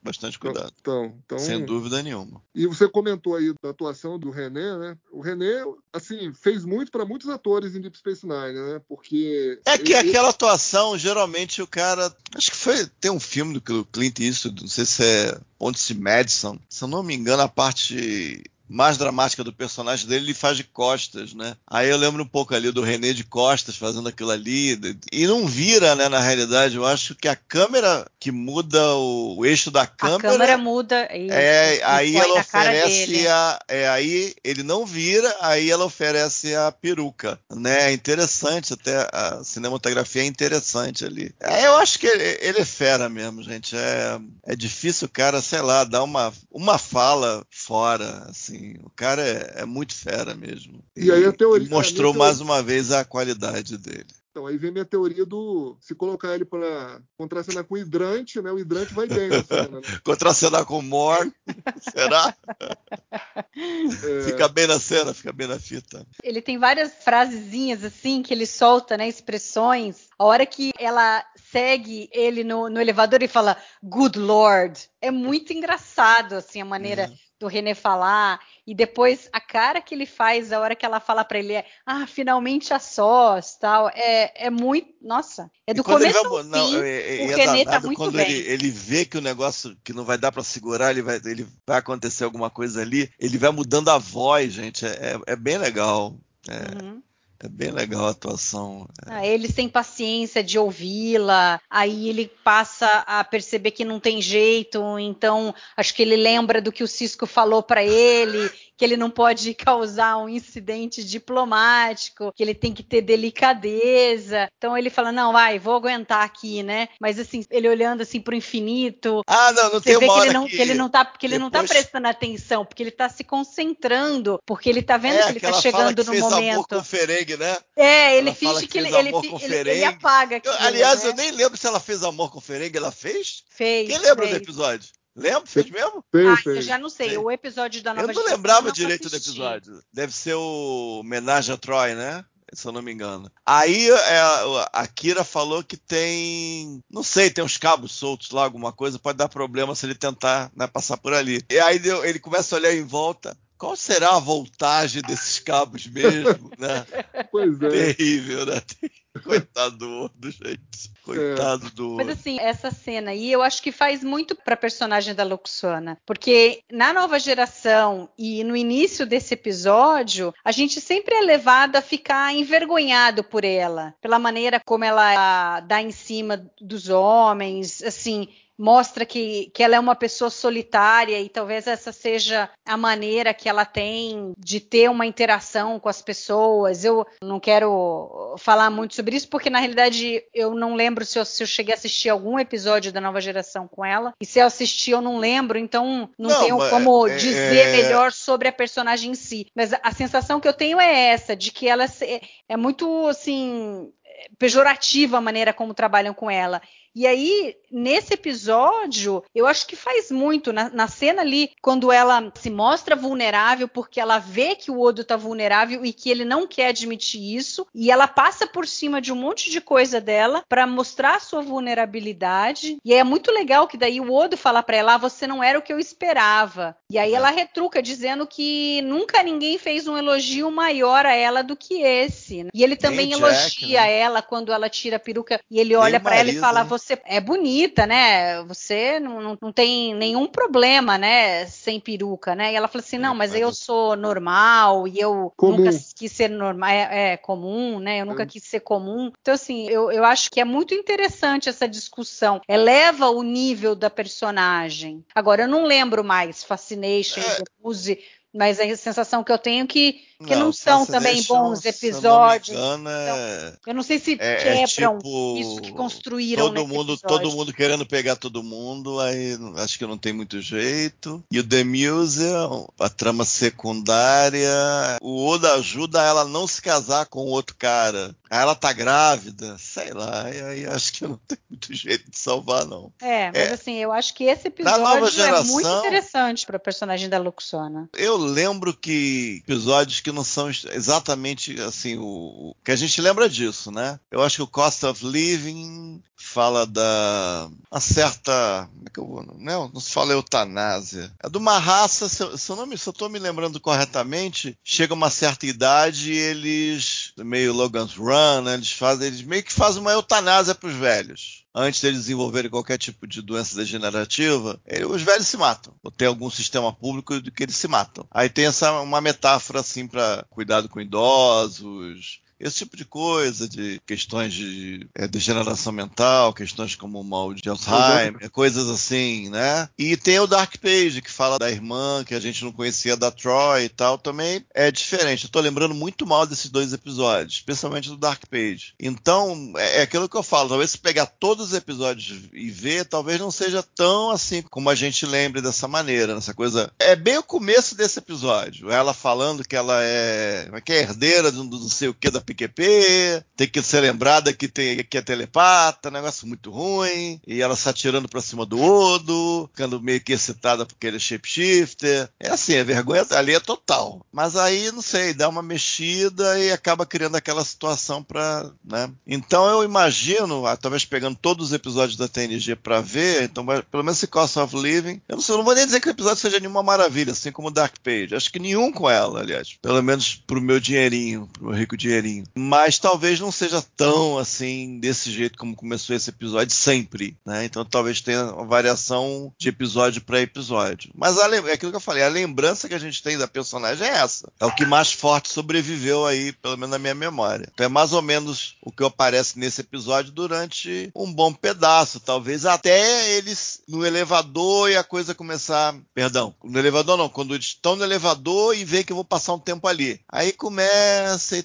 bastante então, cuidado. Então, então, Sem dúvida nenhuma. E você comentou aí da atuação do René, né? O René, assim, fez muito para muitos atores em Deep Space Nine, né? Porque. É que ele... aquela atuação, geralmente o cara. Acho que foi. Tem um filme do Clint Eastwood, não sei se é Onde se Madison. Se eu não me engano, a parte mais dramática do personagem dele, ele faz de costas, né? Aí eu lembro um pouco ali do René de costas fazendo aquilo ali. E não vira, né? Na realidade, eu acho que a câmera que muda o, o eixo da câmera. A câmera muda. E, é, aí ela oferece a. É, aí ele não vira, aí ela oferece a peruca, né? É interessante, até a cinematografia é interessante ali. É, eu acho que ele, ele, é fera mesmo, gente. É, é difícil o cara, sei lá, dar uma, uma fala fora, assim assim. O cara é, é muito fera mesmo. E, e aí a teoria. mostrou mais uma vez a qualidade dele. Então, aí vem minha teoria do. Se colocar ele para contracenar com hidrante, né? O hidrante vai bem na cena. Né? <laughs> contracenar com Mor, <laughs> será? É... Fica bem na cena, fica bem na fita. Ele tem várias frasezinhas assim que ele solta, né? Expressões. A hora que ela segue ele no, no elevador e fala Good Lord. É muito engraçado, assim, a maneira. É do René falar, e depois a cara que ele faz a hora que ela fala para ele é, ah, finalmente a sós, tal, é, é muito, nossa, é do começo vai, ao não, fim, é, é, o é René tá muito quando bem. Ele, ele vê que o negócio, que não vai dar para segurar, ele vai, ele vai acontecer alguma coisa ali, ele vai mudando a voz, gente, é, é, é bem legal. É. Uhum. É bem legal a atuação. É. Ah, ele sem paciência de ouvi-la, aí ele passa a perceber que não tem jeito, então acho que ele lembra do que o Cisco falou para ele <laughs> que ele não pode causar um incidente diplomático, que ele tem que ter delicadeza. Então ele fala: não, vai, vou aguentar aqui, né? Mas assim, ele olhando assim pro infinito. Ah, não, não tem vê que ele não, que... que ele não tá, que ele depois... não tá prestando atenção, porque ele tá se concentrando, porque ele tá vendo é, que ele tá chegando no momento. Amor com Ferengue, né? É, ele ela finge que, que ele, ele, ele, ele, apaga aquilo, eu, Aliás, né? eu nem lembro se ela fez amor com Ferengue, ela fez? Fez. Quem lembra fez. do episódio? Lembra? Fez mesmo? Fez, ah, fez. eu já não sei. O episódio da nova Eu não lembrava direito do episódio. Deve ser o homenagem a Troy, né? Se eu não me engano. Aí é, a Kira falou que tem. Não sei, tem uns cabos soltos lá, alguma coisa. Pode dar problema se ele tentar né, passar por ali. E aí ele começa a olhar em volta qual será a voltagem desses cabos mesmo, né? <laughs> Pois é. Terrível, né? Coitado do outro, gente. Coitado é. do Mas assim, essa cena aí eu acho que faz muito pra personagem da Luxana. Porque na nova geração e no início desse episódio, a gente sempre é levado a ficar envergonhado por ela. Pela maneira como ela dá em cima dos homens, assim mostra que, que ela é uma pessoa solitária e talvez essa seja a maneira que ela tem de ter uma interação com as pessoas. Eu não quero falar muito sobre isso, porque na realidade eu não lembro se eu, se eu cheguei a assistir algum episódio da nova geração com ela. E se eu assisti, eu não lembro, então não, não tenho como é, dizer é... melhor sobre a personagem em si. Mas a sensação que eu tenho é essa, de que ela é, é muito assim pejorativa a maneira como trabalham com ela. E aí, nesse episódio, eu acho que faz muito. Na, na, cena ali, quando ela se mostra vulnerável, porque ela vê que o Odo tá vulnerável e que ele não quer admitir isso, e ela passa por cima de um monte de coisa dela para mostrar a sua vulnerabilidade. E é muito legal que daí o Odo fala para ela: ah, você não era o que eu esperava. E aí ela retruca, dizendo que nunca ninguém fez um elogio maior a ela do que esse. E ele também elogia né? ela quando ela tira a peruca e ele olha para ela e fala: né? Você é bonita, né? Você não, não, não, tem nenhum problema, né? Sem peruca, né? E ela fala assim: não, mas eu sou normal e eu comum. nunca quis ser normal, é, é, comum, né? Eu nunca é. quis ser comum. Então, assim, eu, eu acho que é muito interessante essa discussão. Eleva o nível da personagem. Agora, eu não lembro mais Fascination, é. Muse mas a sensação que eu tenho é que, que não, não são também bons episódios. Não engano, é... então, eu não sei se é, é quebram é tipo, isso que construíram todo mundo, episódio. todo mundo querendo pegar todo mundo, aí acho que não tem muito jeito. E o The Museum, a trama secundária, o Oda ajuda ela a não se casar com outro cara. Aí ela tá grávida, sei lá, e aí acho que não tem muito jeito de salvar, não. É, mas é, assim, eu acho que esse episódio geração, é muito interessante para o personagem da Luxona. Eu lembro que episódios que não são exatamente assim, o, que a gente lembra disso, né? Eu acho que o Cost of Living fala da uma certa. Como é que eu vou? Não, não se fala eutanásia. É de uma raça, se eu, se eu não me, se eu tô me lembrando corretamente, chega uma certa idade e eles, meio Logan's Run, né, eles fazem, eles meio que fazem uma eutanásia para os velhos antes deles desenvolverem qualquer tipo de doença degenerativa, os velhos se matam. Ou tem algum sistema público que eles se matam. Aí tem essa uma metáfora assim para cuidado com idosos, esse tipo de coisa, de questões de é, degeneração mental, questões como o mal de Alzheimer, coisas assim, né? E tem o Dark Page, que fala da irmã, que a gente não conhecia da Troy e tal, também é diferente. Eu tô lembrando muito mal desses dois episódios, especialmente do Dark Page. Então, é, é aquilo que eu falo, talvez se pegar todos os episódios e ver, talvez não seja tão assim como a gente lembre dessa maneira, nessa coisa. É bem o começo desse episódio, ela falando que ela é, é que é herdeira do não sei o que da PQP, tem que ser lembrada que, tem, que é telepata, negócio muito ruim, e ela se atirando pra cima do Odo, ficando meio que excitada porque ele é shapeshifter. É assim, a vergonha ali é total. Mas aí, não sei, dá uma mexida e acaba criando aquela situação pra, né? Então eu imagino, ah, talvez pegando todos os episódios da TNG pra ver, então pelo menos esse Cost of Living, eu não sei, eu não vou nem dizer que o episódio seja nenhuma maravilha, assim como Dark Page. Acho que nenhum com ela, aliás. Pelo menos pro meu dinheirinho, pro meu rico dinheirinho mas talvez não seja tão assim desse jeito como começou esse episódio sempre, né? Então talvez tenha uma variação de episódio para episódio. Mas a, é aquilo que eu falei, a lembrança que a gente tem da personagem é essa. É o que mais forte sobreviveu aí, pelo menos na minha memória. Então é mais ou menos o que aparece nesse episódio durante um bom pedaço, talvez até eles no elevador e a coisa começar, perdão, no elevador não, quando eles estão no elevador e vê que eu vou passar um tempo ali. Aí começa e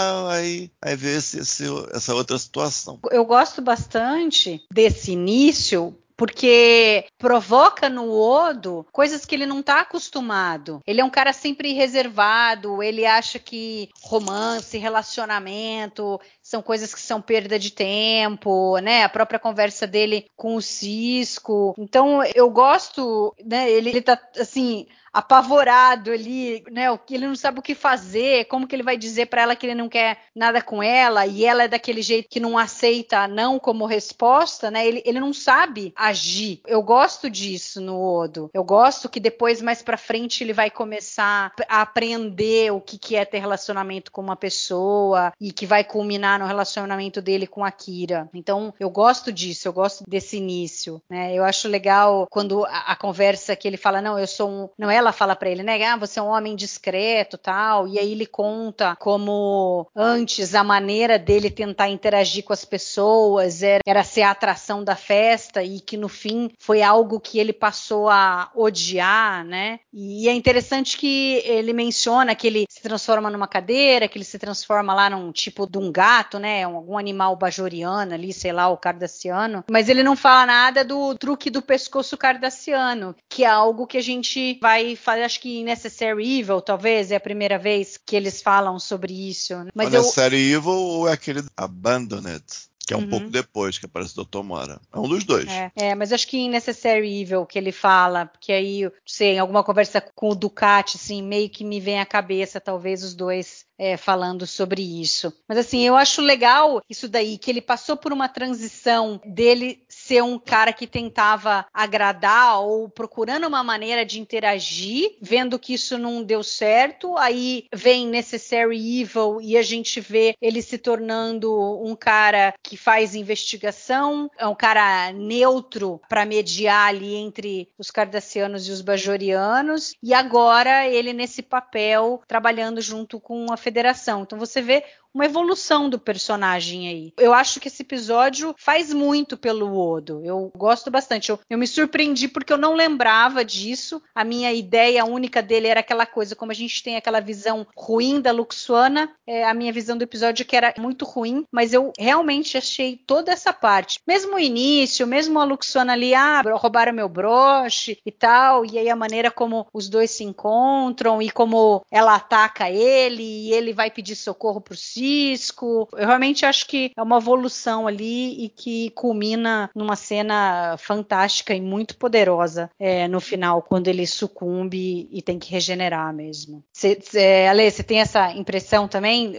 tal, aí, aí ver esse, esse, essa outra situação. Eu gosto bastante desse início porque provoca no Odo coisas que ele não está acostumado. Ele é um cara sempre reservado, ele acha que romance, relacionamento são coisas que são perda de tempo, né? A própria conversa dele com o Cisco. Então eu gosto, né? Ele, ele tá assim apavorado ali, né? Ele não sabe o que fazer, como que ele vai dizer para ela que ele não quer nada com ela e ela é daquele jeito que não aceita não como resposta, né? Ele, ele não sabe agir. Eu gosto disso no Odo. Eu gosto que depois mais para frente ele vai começar a aprender o que que é ter relacionamento com uma pessoa e que vai culminar no relacionamento dele com a Kira. Então eu gosto disso, eu gosto desse início, né? Eu acho legal quando a, a conversa que ele fala não, eu sou um, não é ela fala para ele, né? Ah, você é um homem discreto, tal. E aí ele conta como antes a maneira dele tentar interagir com as pessoas era, era ser a atração da festa e que no fim foi algo que ele passou a odiar, né? E é interessante que ele menciona que ele se transforma numa cadeira, que ele se transforma lá num tipo de um gato, né? Algum animal bajoriano ali, sei lá, o cardassiano. Mas ele não fala nada do truque do pescoço cardassiano, que é algo que a gente vai fala, acho que Necessary Evil, talvez, é a primeira vez que eles falam sobre isso. Mas o eu... Necessary Evil ou é aquele Abandoned? que é um uhum. pouco depois que aparece o Dr. Mora. É um dos dois. É, é, mas acho que em Necessary Evil que ele fala, porque aí, sei, em alguma conversa com o Ducati, assim, meio que me vem à cabeça, talvez, os dois é, falando sobre isso. Mas assim, eu acho legal isso daí, que ele passou por uma transição dele ser um cara que tentava agradar ou procurando uma maneira de interagir, vendo que isso não deu certo, aí vem Necessary Evil e a gente vê ele se tornando um cara que faz investigação, é um cara neutro para mediar ali entre os cardassianos e os bajorianos, e agora ele nesse papel trabalhando junto com a federação. Então você vê uma evolução do personagem aí. Eu acho que esse episódio faz muito pelo Odo. Eu gosto bastante. Eu, eu me surpreendi porque eu não lembrava disso. A minha ideia única dele era aquela coisa, como a gente tem aquela visão ruim da Luxuana, é, a minha visão do episódio é que era muito ruim, mas eu realmente achei toda essa parte. Mesmo o início, mesmo a Luxuana ali, ah, roubaram meu broche e tal, e aí a maneira como os dois se encontram e como ela ataca ele e ele vai pedir socorro pro Cisco. Eu realmente acho que é uma evolução ali e que culmina numa cena fantástica e muito poderosa é, no final, quando ele sucumbe e tem que regenerar mesmo. Cê, cê, Ale, você tem essa impressão também?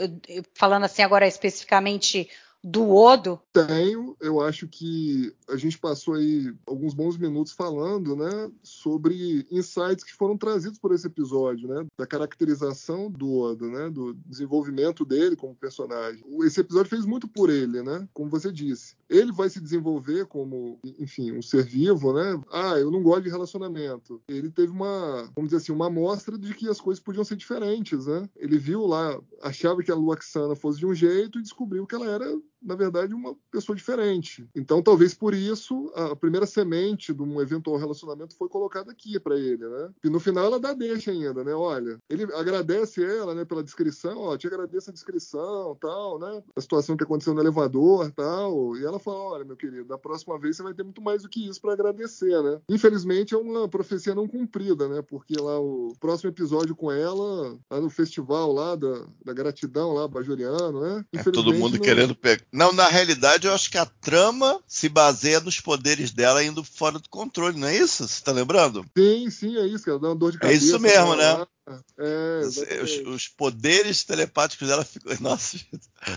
Falando assim agora especificamente do Odo? Tenho. Eu acho que a gente passou aí alguns bons minutos falando, né, sobre insights que foram trazidos por esse episódio, né, da caracterização do Odo, né, do desenvolvimento dele como personagem. Esse episódio fez muito por ele, né, como você disse. Ele vai se desenvolver como, enfim, um ser vivo, né? Ah, eu não gosto de relacionamento. Ele teve uma, vamos dizer assim, uma amostra de que as coisas podiam ser diferentes, né? Ele viu lá, achava que a Luaxana fosse de um jeito e descobriu que ela era na verdade, uma pessoa diferente. Então, talvez por isso, a primeira semente de um eventual relacionamento foi colocada aqui para ele, né? E no final ela dá deixa ainda, né? Olha, ele agradece ela, né, pela descrição, ó, te agradeço a descrição, tal, né? A situação que aconteceu no elevador, tal. E ela fala, olha, meu querido, da próxima vez você vai ter muito mais do que isso para agradecer, né? Infelizmente é uma profecia não cumprida, né? Porque lá o próximo episódio com ela, lá no festival lá da, da gratidão lá, bajoriano, né? É todo mundo não... querendo pegar não, na realidade, eu acho que a trama se baseia nos poderes dela indo fora do controle, não é isso? Você tá lembrando? Sim, sim, é isso, ela dá uma dor de cabeça. É isso mesmo, né? É, os, os, poderes telepáticos dela ficam. <laughs> Nossa,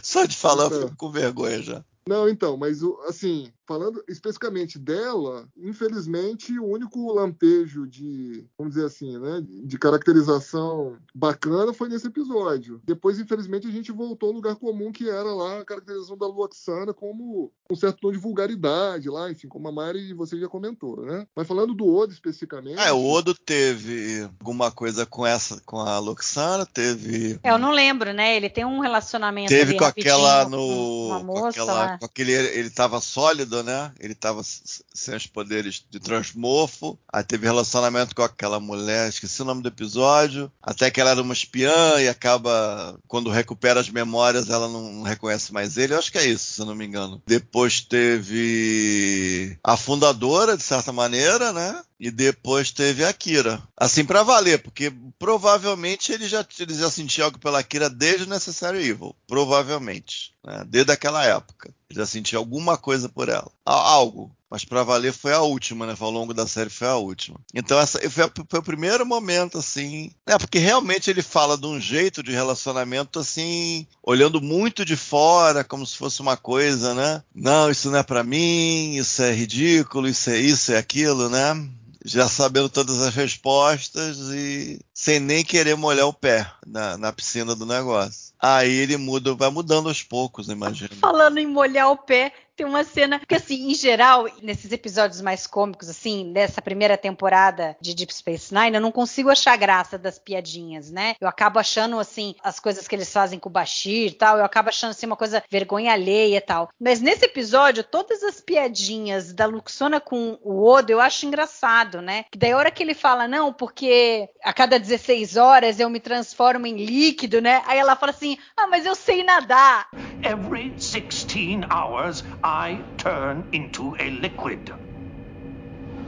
só de falar então, eu fico com vergonha já. Não, então, mas assim, falando especificamente dela, infelizmente o único lampejo de, vamos dizer assim, né, de caracterização bacana foi nesse episódio. Depois, infelizmente, a gente voltou ao lugar comum que era lá a caracterização da Luoxana como um certo tom de vulgaridade lá, enfim, como a Mari você já comentou, né? Mas falando do Odo especificamente. É, o Odo teve alguma coisa com essa, com a Luoxana, teve. É, eu não lembro, né? Ele tem um relacionamento. Teve com aquela no. Com uma moça, com, aquela, aquele. Ele tava sólido né? Ele tava sem os poderes de transmorfo. Aí teve relacionamento com aquela mulher, esqueci o nome do episódio. Até que ela era uma espiã e acaba, quando recupera as memórias, ela não reconhece mais ele. Eu acho que é isso, se eu não me engano. Depois teve a fundadora, de certa maneira, né? E depois teve a Kira. Assim para valer, porque provavelmente ele já, ele já sentia algo pela Kira desde o Necessário Evil. Provavelmente. Né? Desde aquela época. Ele já sentia alguma coisa por ela. Algo. Mas para valer foi a última, né? Ao longo da série foi a última. Então essa foi, foi, o primeiro momento, assim. É, porque realmente ele fala de um jeito de relacionamento, assim, olhando muito de fora, como se fosse uma coisa, né? Não, isso não é para mim, isso é ridículo, isso é isso, é aquilo, né? já sabendo todas as respostas e sem nem querer molhar o pé na, na piscina do negócio. Aí ele muda, vai mudando aos poucos, imagino. Falando em molhar o pé, tem uma cena. Porque, assim, em geral, nesses episódios mais cômicos, assim, dessa primeira temporada de Deep Space Nine, eu não consigo achar graça das piadinhas, né? Eu acabo achando, assim, as coisas que eles fazem com o Bashir e tal, eu acabo achando, assim, uma coisa vergonha alheia e tal. Mas nesse episódio, todas as piadinhas da Luxona com o Odo, eu acho engraçado, né? Que daí a hora que ele fala, não, porque a cada 16 horas eu me transformo em líquido, né? Aí ela fala assim, ah, mas eu sei nadar. Every 16 hours I turn into a liquid.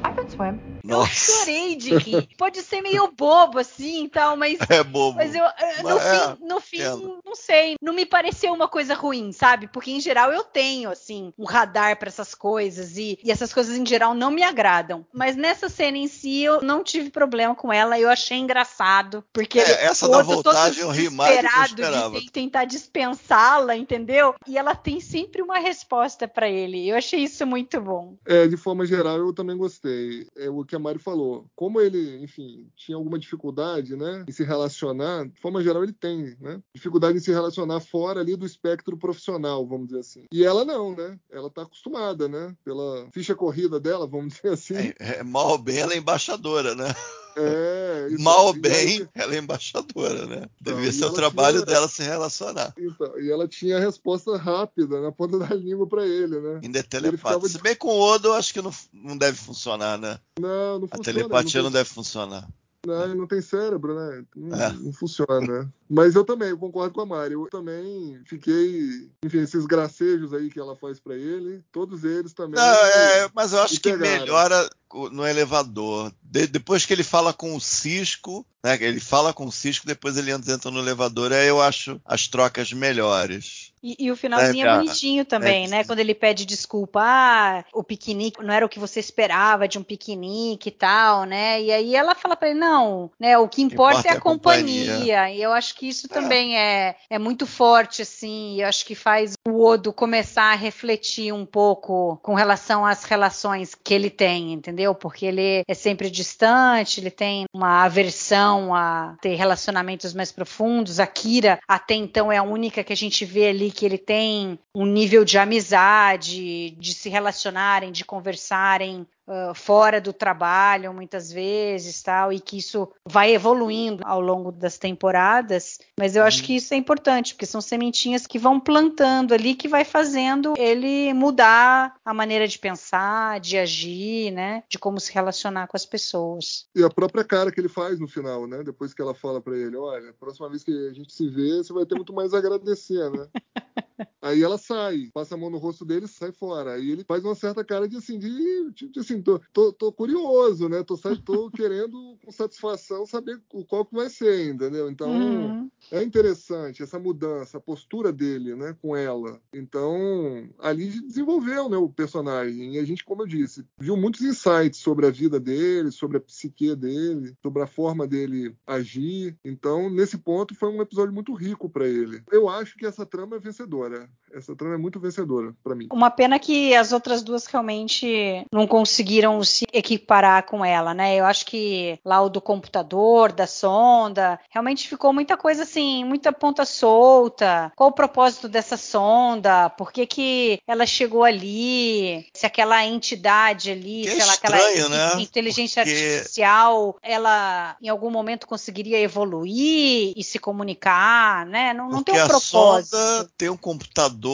I can swim. Eu chorei de rir. Pode ser meio bobo assim e tal, mas. É bobo. Mas eu, no mas fim, é, no fim não sei. Não me pareceu uma coisa ruim, sabe? Porque em geral eu tenho, assim, um radar para essas coisas e, e, essas coisas em geral não me agradam. Mas nessa cena em si eu não tive problema com ela. Eu achei engraçado. Porque é, essa da voltagem eu ri mais do que eu de tentar dispensá-la, entendeu? E ela tem sempre uma resposta para ele. Eu achei isso muito bom. É, de forma geral eu também gostei. É o que a Mari falou. Como ele, enfim, tinha alguma dificuldade, né, em se relacionar, de forma geral ele tem, né, dificuldade em se relacionar fora ali do espectro profissional, vamos dizer assim. E ela não, né? Ela tá acostumada, né, pela ficha corrida dela, vamos dizer assim. É, é mal bem ela é embaixadora, né? É, Mal ou e bem, aí- ela é embaixadora, né? Então, Devia ser o trabalho tinha- dela se relacionar. Então, e ela tinha a resposta rápida na ponta da língua pra ele, né? Ainda é Ele telepata. ficava Se bem com o Odo, eu acho que não, não deve funcionar, né? Não, não A funciona. telepatia não não, deve funcionar. Não, ele não tem cérebro, né? Não, É. não funciona, né? Mas eu também, eu concordo com a Mari. Eu também fiquei. Enfim, esses gracejos aí que ela faz pra ele, todos eles também. Não, é, mas eu acho que melhora no elevador. De- depois que ele fala com o Cisco, né? Ele fala com o Cisco, depois ele entra no elevador, aí eu acho as trocas melhores. E, e o finalzinho é, É, bonitinho também, é, né? Quando ele pede desculpa, ah, o piquenique não era o que você esperava de um piquenique e tal, né? E aí ela fala pra ele, não, né? O que importa, é a companhia. E eu acho que isso também é, é muito forte, assim. E eu acho que faz o Odo começar a refletir um pouco com relação às relações que ele tem, entendeu? Porque ele é sempre distante, ele tem uma aversão a ter relacionamentos mais profundos. A Kira, até então, é a única que a gente vê ali que ele tem um nível de amizade, de se relacionarem, de conversarem uh, fora do trabalho, muitas vezes, tal, e que isso vai evoluindo ao longo das temporadas. Mas eu acho que isso é importante, porque são sementinhas que vão plantando ali, que vai fazendo ele mudar a maneira de pensar, de agir, né, de como se relacionar com as pessoas. E a própria cara que ele faz no final, né? Depois que ela fala pra ele, olha, próxima vez que a gente se vê, você vai ter muito mais a agradecer, né? <laughs> Aí ela sai, passa a mão no rosto dele e sai fora. Aí ele faz uma certa cara de assim, de, de assim, tô, tô, tô curioso, né? Tô, tô <laughs> querendo com satisfação saber o qual que vai ser, entendeu? Então Uhum. é interessante essa mudança, a postura dele, né, com ela. Então ali desenvolveu, né, o personagem. E a gente, como eu disse, viu muitos insights sobre a vida dele, sobre a psique dele, sobre a forma dele agir. Então nesse ponto foi um episódio muito rico para ele. Eu acho que essa trama é vencedora. Essa trama é muito vencedora para mim. Uma pena que as outras duas realmente não conseguiram se equiparar com ela, né? Eu acho que lá o do computador, da sonda, realmente ficou muita coisa assim, muita ponta solta. Qual o propósito dessa sonda? Por que, que ela chegou ali? Se aquela entidade ali, Que sei lá, aquela estranho, né? inteligência Porque- artificial, ela em algum momento conseguiria evoluir e se comunicar, né? Não, não tem um a propósito. sonda tem um computador,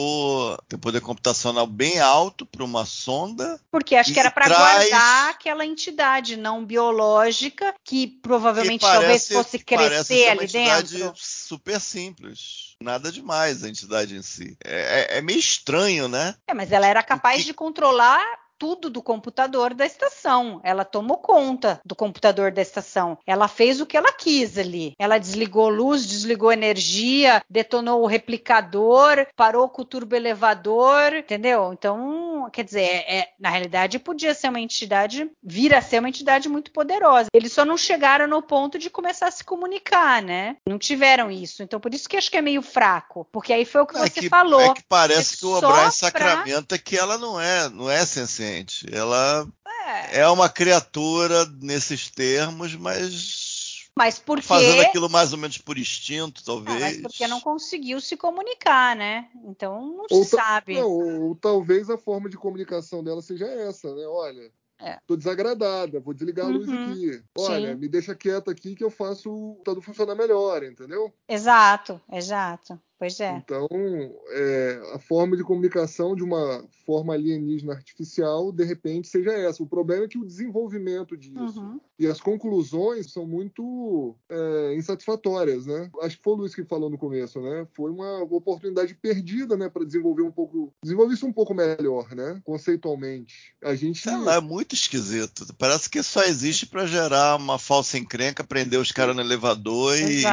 tem poder computacional bem alto para uma sonda. Porque acho que era para traz- guardar aquela entidade não biológica que provavelmente que talvez parece- fosse parece crescer ali uma entidade dentro. super simples. Nada demais a entidade em si. É, é- é meio estranho, né? É, mas ela era capaz que- de controlar tudo do computador da estação. Ela tomou conta do computador da estação. Ela fez o que ela quis ali. Ela desligou luz, desligou energia, detonou o replicador, parou com o turbo elevador, entendeu? Então, quer dizer, é- é- na realidade podia ser uma entidade, vir a ser uma entidade muito poderosa. Eles só não chegaram no ponto de começar a se comunicar, né? Não tiveram isso. Então, por isso que acho que é meio fraco. Porque aí foi o que É você que, falou. é que parece É que o O'Brien pra- sacramenta que ela não é, não é senciente. Ela É. é uma criatura nesses termos, mas Mas por quê? fazendo aquilo mais ou menos por instinto, talvez. mas porque não conseguiu se comunicar, né? Então não Ou se sabe. Não, ou, talvez a forma de comunicação dela seja essa, né? Olha, É. tô desagradada, vou desligar a luz Uhum. aqui. Olha, Sim. me deixa quieto aqui que eu faço o tudo funcionar melhor, entendeu? Exato, exato. Pois é. Então, é, a forma de comunicação de uma forma alienígena artificial, de repente, seja essa. O problema é que o desenvolvimento disso Uhum. e as conclusões são muito é, insatisfatórias, né? Acho que foi o Luiz que falou no começo, né? Foi uma oportunidade perdida, né, para desenvolver um pouco, desenvolver isso um pouco melhor, né? Conceitualmente. A gente Sei lá, é muito esquisito. Parece que só existe pra gerar uma falsa encrenca, prender os caras no elevador e,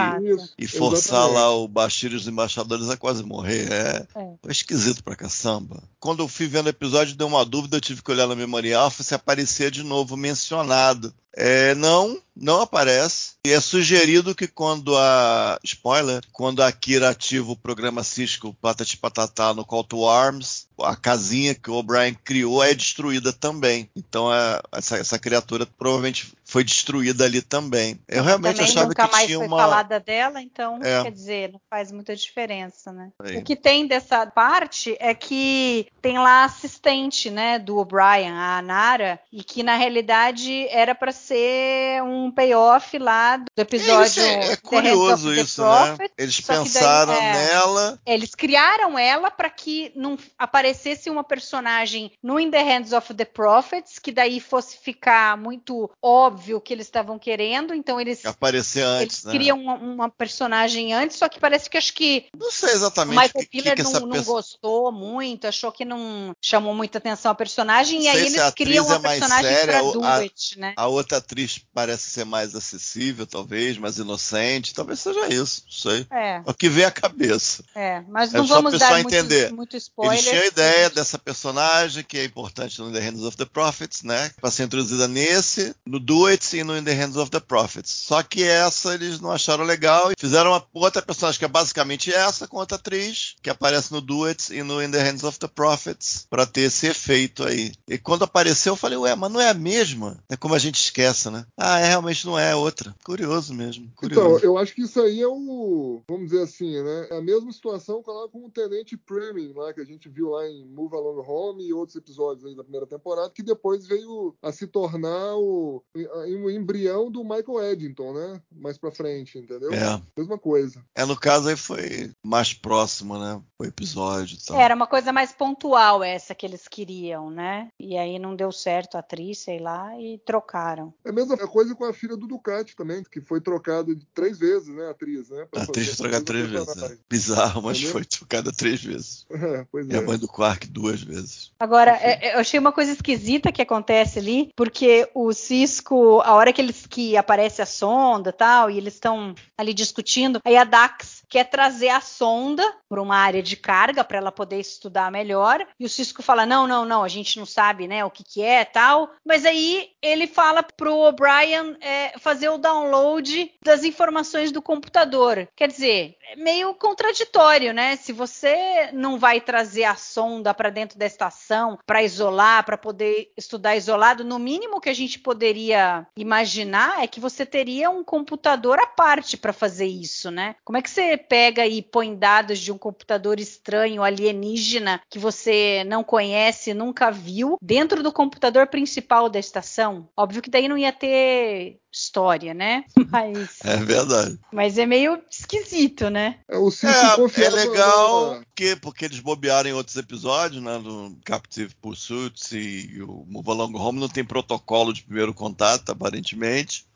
e forçar exatamente. lá o Bashir e os embaixadores a quase morrer. É, É. foi esquisito pra caçamba. Quando eu fui vendo o episódio, deu uma dúvida, eu tive que olhar na memória alfa se aparecia de novo mencionado. É, não, não aparece. E é sugerido que quando a. Spoiler, quando a Kira ativa o programa Cisco Patati Patatá no Call to Arms, a casinha que o O'Brien criou é destruída também. Então é, essa, essa criatura provavelmente foi destruída ali também. Eu realmente Também achava nunca que mais tinha foi uma. falada dela, então É. quer dizer, não faz muita diferença, né? Aí. O que tem dessa parte é que tem lá a assistente, né, do O'Brien, a Nara, e que na realidade era para ser um payoff lá do episódio. É, é curioso isso, né? Prophet, Eles só que daí, pensaram é, nela. Eles criaram ela para que não aparecesse uma personagem no In the Hands of the Prophets, que daí fosse ficar muito óbvio o que eles estavam querendo, então eles Aparecer antes, eles né? criam uma, uma personagem antes, só que parece que acho que Não sei exatamente Michael o que, que, Piller que não, essa não pessoa. gostou muito, achou que não chamou muita atenção a personagem, e aí eles criam uma é personagem séria pra it, né? A outra atriz parece ser mais acessível, talvez, mais inocente. Talvez seja isso, não sei. É, É o que vem à cabeça. é, mas É não a vamos pessoa dar muito, entender. muito spoiler. Eles tinham a ideia dessa personagem que é importante no The Hands of the Prophets, né? Para ser introduzida nesse, no Do It e no In the Hands of the Prophets. Só que essa eles não acharam legal e fizeram uma outra personagem que é basicamente essa com outra atriz que aparece no It e no In the Hands of the Prophets para ter esse efeito aí. E quando apareceu eu falei, ué, mas não é a mesma? É como a gente esquece, né? Ah, é, realmente não é, é outra. Curioso mesmo. Então, Curioso. eu acho que isso aí é o, vamos dizer assim, né? É a mesma situação com o Tenente Premin, lá que a gente viu lá em Move Along Home e outros episódios da primeira temporada, que depois veio a se tornar o, o embrião do Michael Eddington, né? Mais pra frente, entendeu? É. Mesma coisa. É, no caso aí foi mais próximo, né? O episódio e tal. Era uma coisa mais pontual essa que eles queriam, né? E aí não deu certo a atriz, sei lá, e trocaram. É a mesma coisa com a filha do Ducati também, que foi trocada três vezes, né? A atriz, né? pra A atriz foi trocada a três vezes. né? Bizarro, mas Entendeu? foi trocada três vezes. <laughs> É, pois E a é. mãe do Quark duas vezes. Agora, é- é- eu achei uma coisa esquisita que acontece ali, porque o Cisco, a hora que eles que aparece a sonda tal, e eles estão ali discutindo, aí a Dax quer trazer a sonda para uma área de carga para ela poder estudar melhor, e o Cisco fala: "Não, não, não, a gente não sabe, né, o que que é, tal". Mas aí ele fala pro O'Brien é, fazer o download das informações do computador. Quer dizer, é meio contraditório, né? Se você não vai trazer a sonda para dentro da estação para isolar, para poder estudar isolado, no mínimo que a gente poderia imaginar é que você teria um computador à parte para fazer isso, né? Como é que você pega e põe dados de um computador estranho, alienígena, que você não conhece, nunca viu, dentro do computador principal da estação? Óbvio que daí não ia ter história, né? <laughs> Mas, É verdade. mas é meio esquisito, né? É, o Cisco É, é legal na- que, porque eles bobearam em outros episódios, né? No Captive Pursuits e o Move Along Home não tem protocolo de primeiro contato, aparentemente.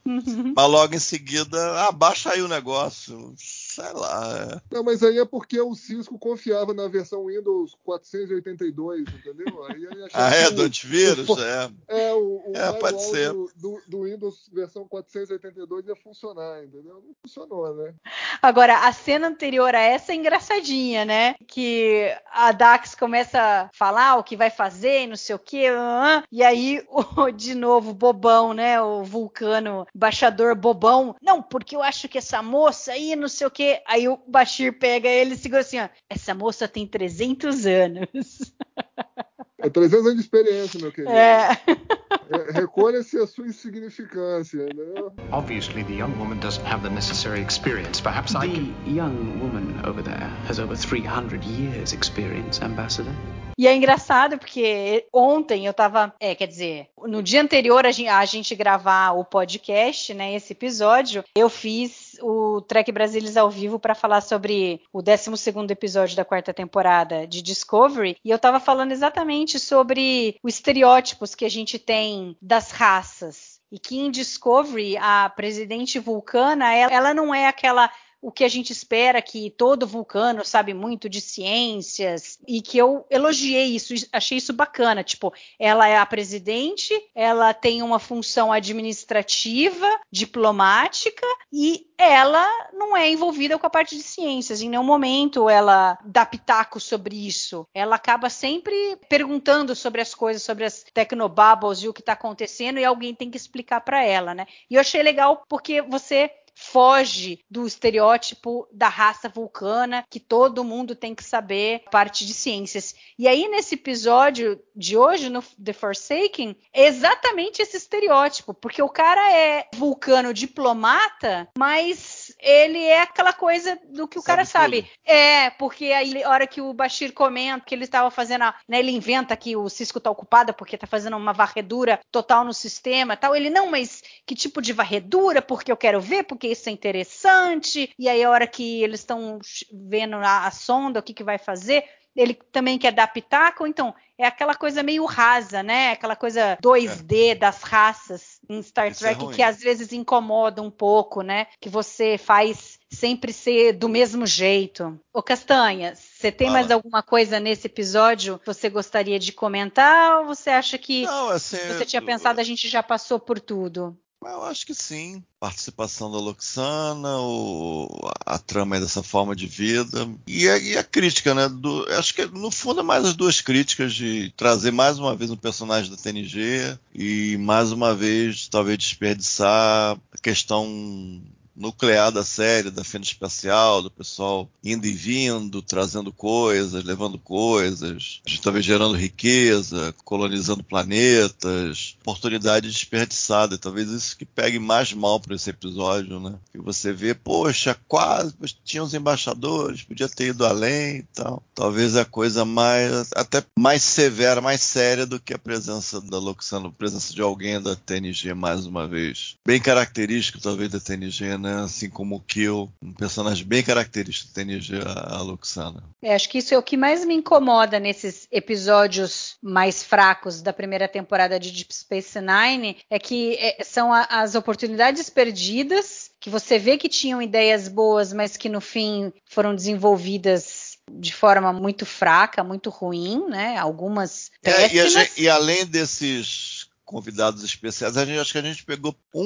Mas logo em seguida, ah, baixa aí o negócio. Sei lá. é. Não, mas aí é porque o Cisco confiava na versão Windows 482, entendeu? Aí ele achava Ah, é? que Do o- antivírus? o- É. É, o, o É, pode ser. Do, do, do Windows versão 482 ia funcionar, entendeu? Não funcionou, né? Agora, a cena anterior a essa é engraçadinha, né? Que a Dax começa a falar o que vai fazer não sei o quê. e aí, o, <laughs> de novo, bobão, né? O vulcano, baixador bobão. Não, porque eu acho que essa moça aí, não sei o quê. Aí o Bashir pega ele e segura assim, ó. Essa moça tem 300 anos. <laughs> É 300 anos de experiência, meu querido. É. É, Recolha-se a sua insignificância, entendeu? Obviously, the young woman doesn't have the necessary experience. Perhaps I can. The young woman over there has over 300 years' experience, Ambassador. E é engraçado porque ontem eu tava, é, quer dizer, no dia anterior a gente, a gente gravar o podcast, né, esse episódio, eu fiz o Trek Brasilis ao vivo para falar sobre o 12º episódio da quarta temporada de Discovery, e eu tava falando exatamente sobre os estereótipos que a gente tem das raças. E que em Discovery, a presidente vulcana, ela, ela não é aquela o que a gente espera que todo vulcano sabe muito de ciências e que eu elogiei isso, achei isso bacana. Tipo, ela é a presidente, ela tem uma função administrativa, diplomática e ela não é envolvida com a parte de ciências. Em nenhum momento ela dá pitaco sobre isso. Ela acaba sempre perguntando sobre as coisas, sobre as tecnobubbles e o que está acontecendo e alguém tem que explicar para ela, né? E eu achei legal porque você foge do estereótipo da raça vulcana que todo mundo tem que saber parte de ciências. E aí nesse episódio de hoje, no The Forsaken, é exatamente esse estereótipo, porque o cara é vulcano diplomata, mas ele é aquela coisa do que o Sabe cara sabe. tudo. É, porque aí, a hora que o Bashir comenta que ele estava fazendo, a, né, ele inventa que o Cisco tá ocupado porque tá fazendo uma varredura total no sistema, tal. Ele não, mas que tipo de varredura? Porque eu quero ver, porque isso é interessante. E aí a hora que eles estão vendo a, a sonda, o que que vai fazer? Ele também quer dar pitaco, então é aquela coisa meio rasa, né? Aquela coisa 2D das raças em Star Isso é Trek ruim. que às vezes incomoda um pouco, né? Que você faz sempre ser do mesmo jeito. Ô Castanha, você tem Fala. mais alguma coisa nesse episódio que você gostaria de comentar ou você acha que Não, assim. você tinha pensado a gente já passou por tudo? Eu acho que sim. Participação da Loxana, o- a trama é dessa forma de vida. E a, e a crítica, né? do- acho que no fundo é mais as duas críticas de trazer mais uma vez um personagem da TNG e mais uma vez talvez desperdiçar a questão nuclear da série, da fenda espacial, do pessoal indo e vindo, trazendo coisas, levando coisas, de talvez gerando riqueza, colonizando planetas, oportunidade desperdiçada. Talvez isso que pegue mais mal para esse episódio, né? Que você vê, poxa, quase tinha os embaixadores, podia ter ido além e tal. Talvez a coisa mais, até mais severa, mais séria do que a presença da Loxana, a presença de alguém da TNG mais uma vez. Bem característico, talvez, da TNG, né? Assim como o Kill, um personagem bem característico da TNG, a, a Loxana. É, acho que isso é o que mais me incomoda nesses episódios mais fracos da primeira temporada de Deep Space Nine, é que é, são a- as oportunidades perdidas, que você vê que tinham ideias boas, mas que no fim foram desenvolvidas de forma muito fraca, muito ruim, né? Algumas É, e, gente- e além desses convidados especiais, a gente acho que a gente pegou um,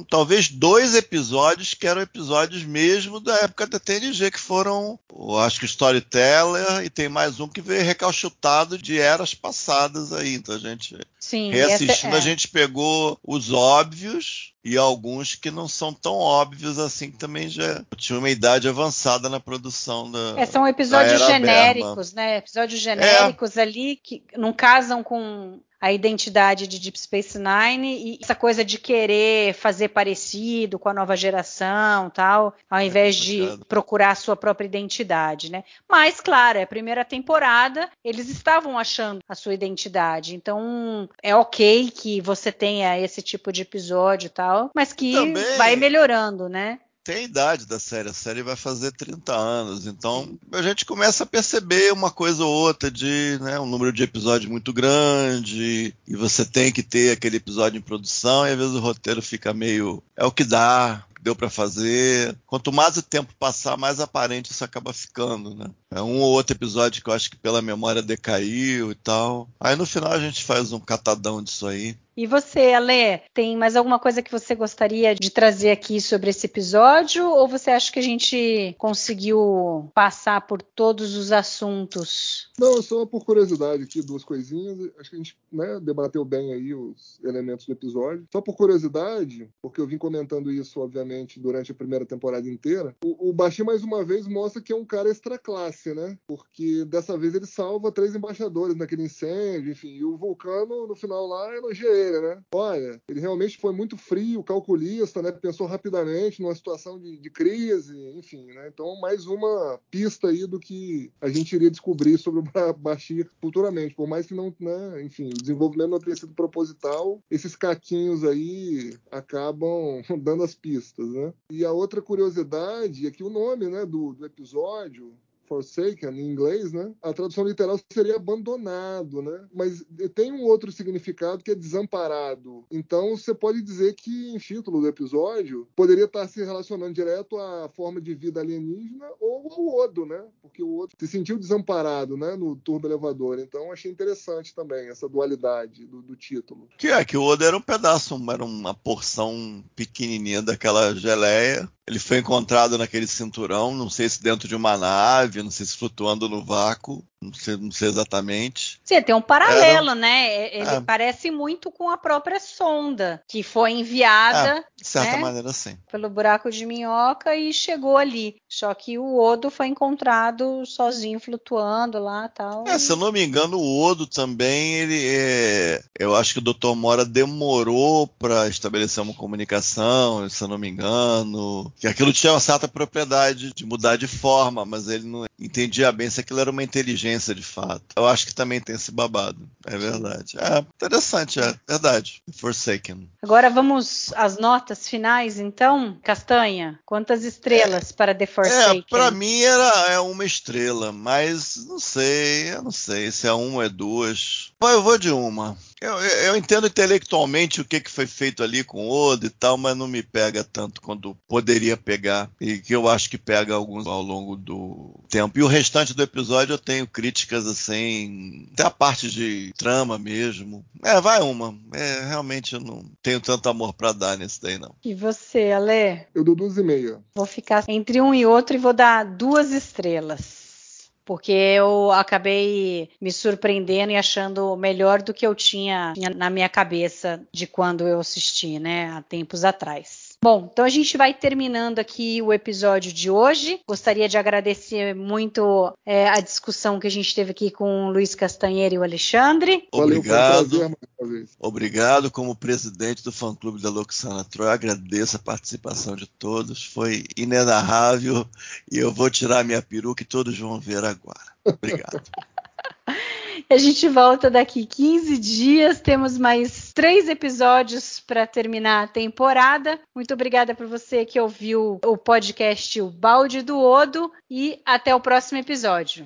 um- talvez dois episódios que eram episódios mesmo da época da TNG, que foram, eu acho que Storyteller, e tem mais um que veio recalchutado de eras passadas aí. Então a gente, Sim, reassistindo, é. a gente pegou os óbvios e alguns que não são tão óbvios assim, que também já tinham uma idade avançada na produção da. É, são episódios genéricos, né? Episódios genéricos ali que não casam com a identidade de Deep Space Nine e essa coisa de querer fazer parecido com a nova geração, tal, ao invés de complicado. procurar a sua própria identidade, né? Mas claro, é a primeira temporada, eles estavam achando a sua identidade, então é ok que você tenha esse tipo de episódio, e tal, mas que Também- vai melhorando, né? Tem a idade da série. A série vai fazer 30 anos. Então a gente começa a perceber uma coisa ou outra de né, um número de episódios muito grande. E você tem que ter aquele episódio em produção. E às vezes o roteiro fica meio. É o que dá. Deu pra fazer. Quanto mais o tempo passar, mais aparente isso acaba ficando, né? É um ou outro episódio que eu acho que pela memória decaiu e tal. Aí no final a gente faz um catadão disso aí. E você, Ale, tem mais alguma coisa que você gostaria de trazer aqui sobre esse episódio? Ou você acha que a gente conseguiu passar por todos os assuntos? Não, só por curiosidade aqui, duas coisinhas. Acho que a gente né, debateu bem aí os elementos do episódio. Só por curiosidade, porque eu vim comentando isso, obviamente, durante a primeira temporada inteira, o, o Bashir, mais uma vez, mostra que é um cara extra classe, né? Porque dessa vez ele salva três embaixadores naquele incêndio, enfim, e o Vulcano, no final lá, elogia ele, né? Olha, ele realmente foi muito frio, calculista, né? Pensou rapidamente numa situação de, de crise, enfim, né? Então, mais uma pista aí do que a gente iria descobrir sobre o Ba- Bashir futuramente. Por mais que não, né? Enfim, o desenvolvimento não tenha sido proposital, esses caquinhos aí acabam <laughs> dando as pistas, né? E a outra curiosidade é que o nome, né, do, do episódio Forsaken em inglês, né? A tradução literal seria abandonado, né? Mas tem um outro significado que é desamparado. Então você pode dizer que em título do episódio poderia estar se relacionando direto à forma de vida alienígena ou ao Odo, né? Porque o Odo se sentiu desamparado, né? No turbo elevador. Então achei interessante também essa dualidade do, do título. Que é que o Odo era um pedaço, era uma porção pequenininha daquela geleia. Ele foi encontrado naquele cinturão, não sei se dentro de uma nave, não sei se flutuando no vácuo, não sei, não sei exatamente. Sim, tem um paralelo, né? Ele É. parece muito com a própria sonda que foi enviada De certa né? maneira, sim. pelo buraco de minhoca e chegou ali. Só que o Odo foi encontrado sozinho, flutuando lá tal. É, se eu não me engano, o Odo também, ele é... Eu acho que o Dr. Mora demorou para estabelecer uma comunicação, se eu não me engano. Que aquilo tinha uma certa propriedade de mudar de forma, mas ele não entendia bem se aquilo era uma inteligência de fato. Eu acho que também tem esse babado. É verdade. É interessante, é verdade. Forsaken. Agora vamos às notas finais, então. Castanha, quantas estrelas para The Forsaken? É, pra mim era é uma estrela, mas não sei, eu não sei se é uma ou é duas. Mas eu vou de uma. Eu, eu- entendo intelectualmente o que, que foi feito ali com o Odo e tal, mas não me pega tanto quanto poderia pegar. E que eu acho que pega alguns ao longo do tempo. E o restante do episódio eu tenho críticas assim, até a parte de trama mesmo. É, vai uma. É, realmente eu não tenho tanto amor pra dar nesse daí, não. E você, Ale? Eu dou duas e meia. Vou ficar entre um e outro e vou dar duas estrelas. Porque eu acabei me surpreendendo e achando melhor do que eu tinha, na minha cabeça de quando eu assisti, né? Há tempos atrás. Bom, então a gente vai terminando aqui o episódio de hoje. Gostaria de agradecer muito é, a discussão que a gente teve aqui com o Luiz Castanheira e o Alexandre. Obrigado. Obrigado, como presidente do fã-clube da Luxana Troy, agradeço a participação de todos, foi inenarrável e eu vou tirar minha peruca e todos vão ver agora. Obrigado. <laughs> A gente volta daqui 15 dias. Temos mais três episódios para terminar a temporada. Muito obrigada por você que ouviu o podcast O Balde do Odo e até o próximo episódio.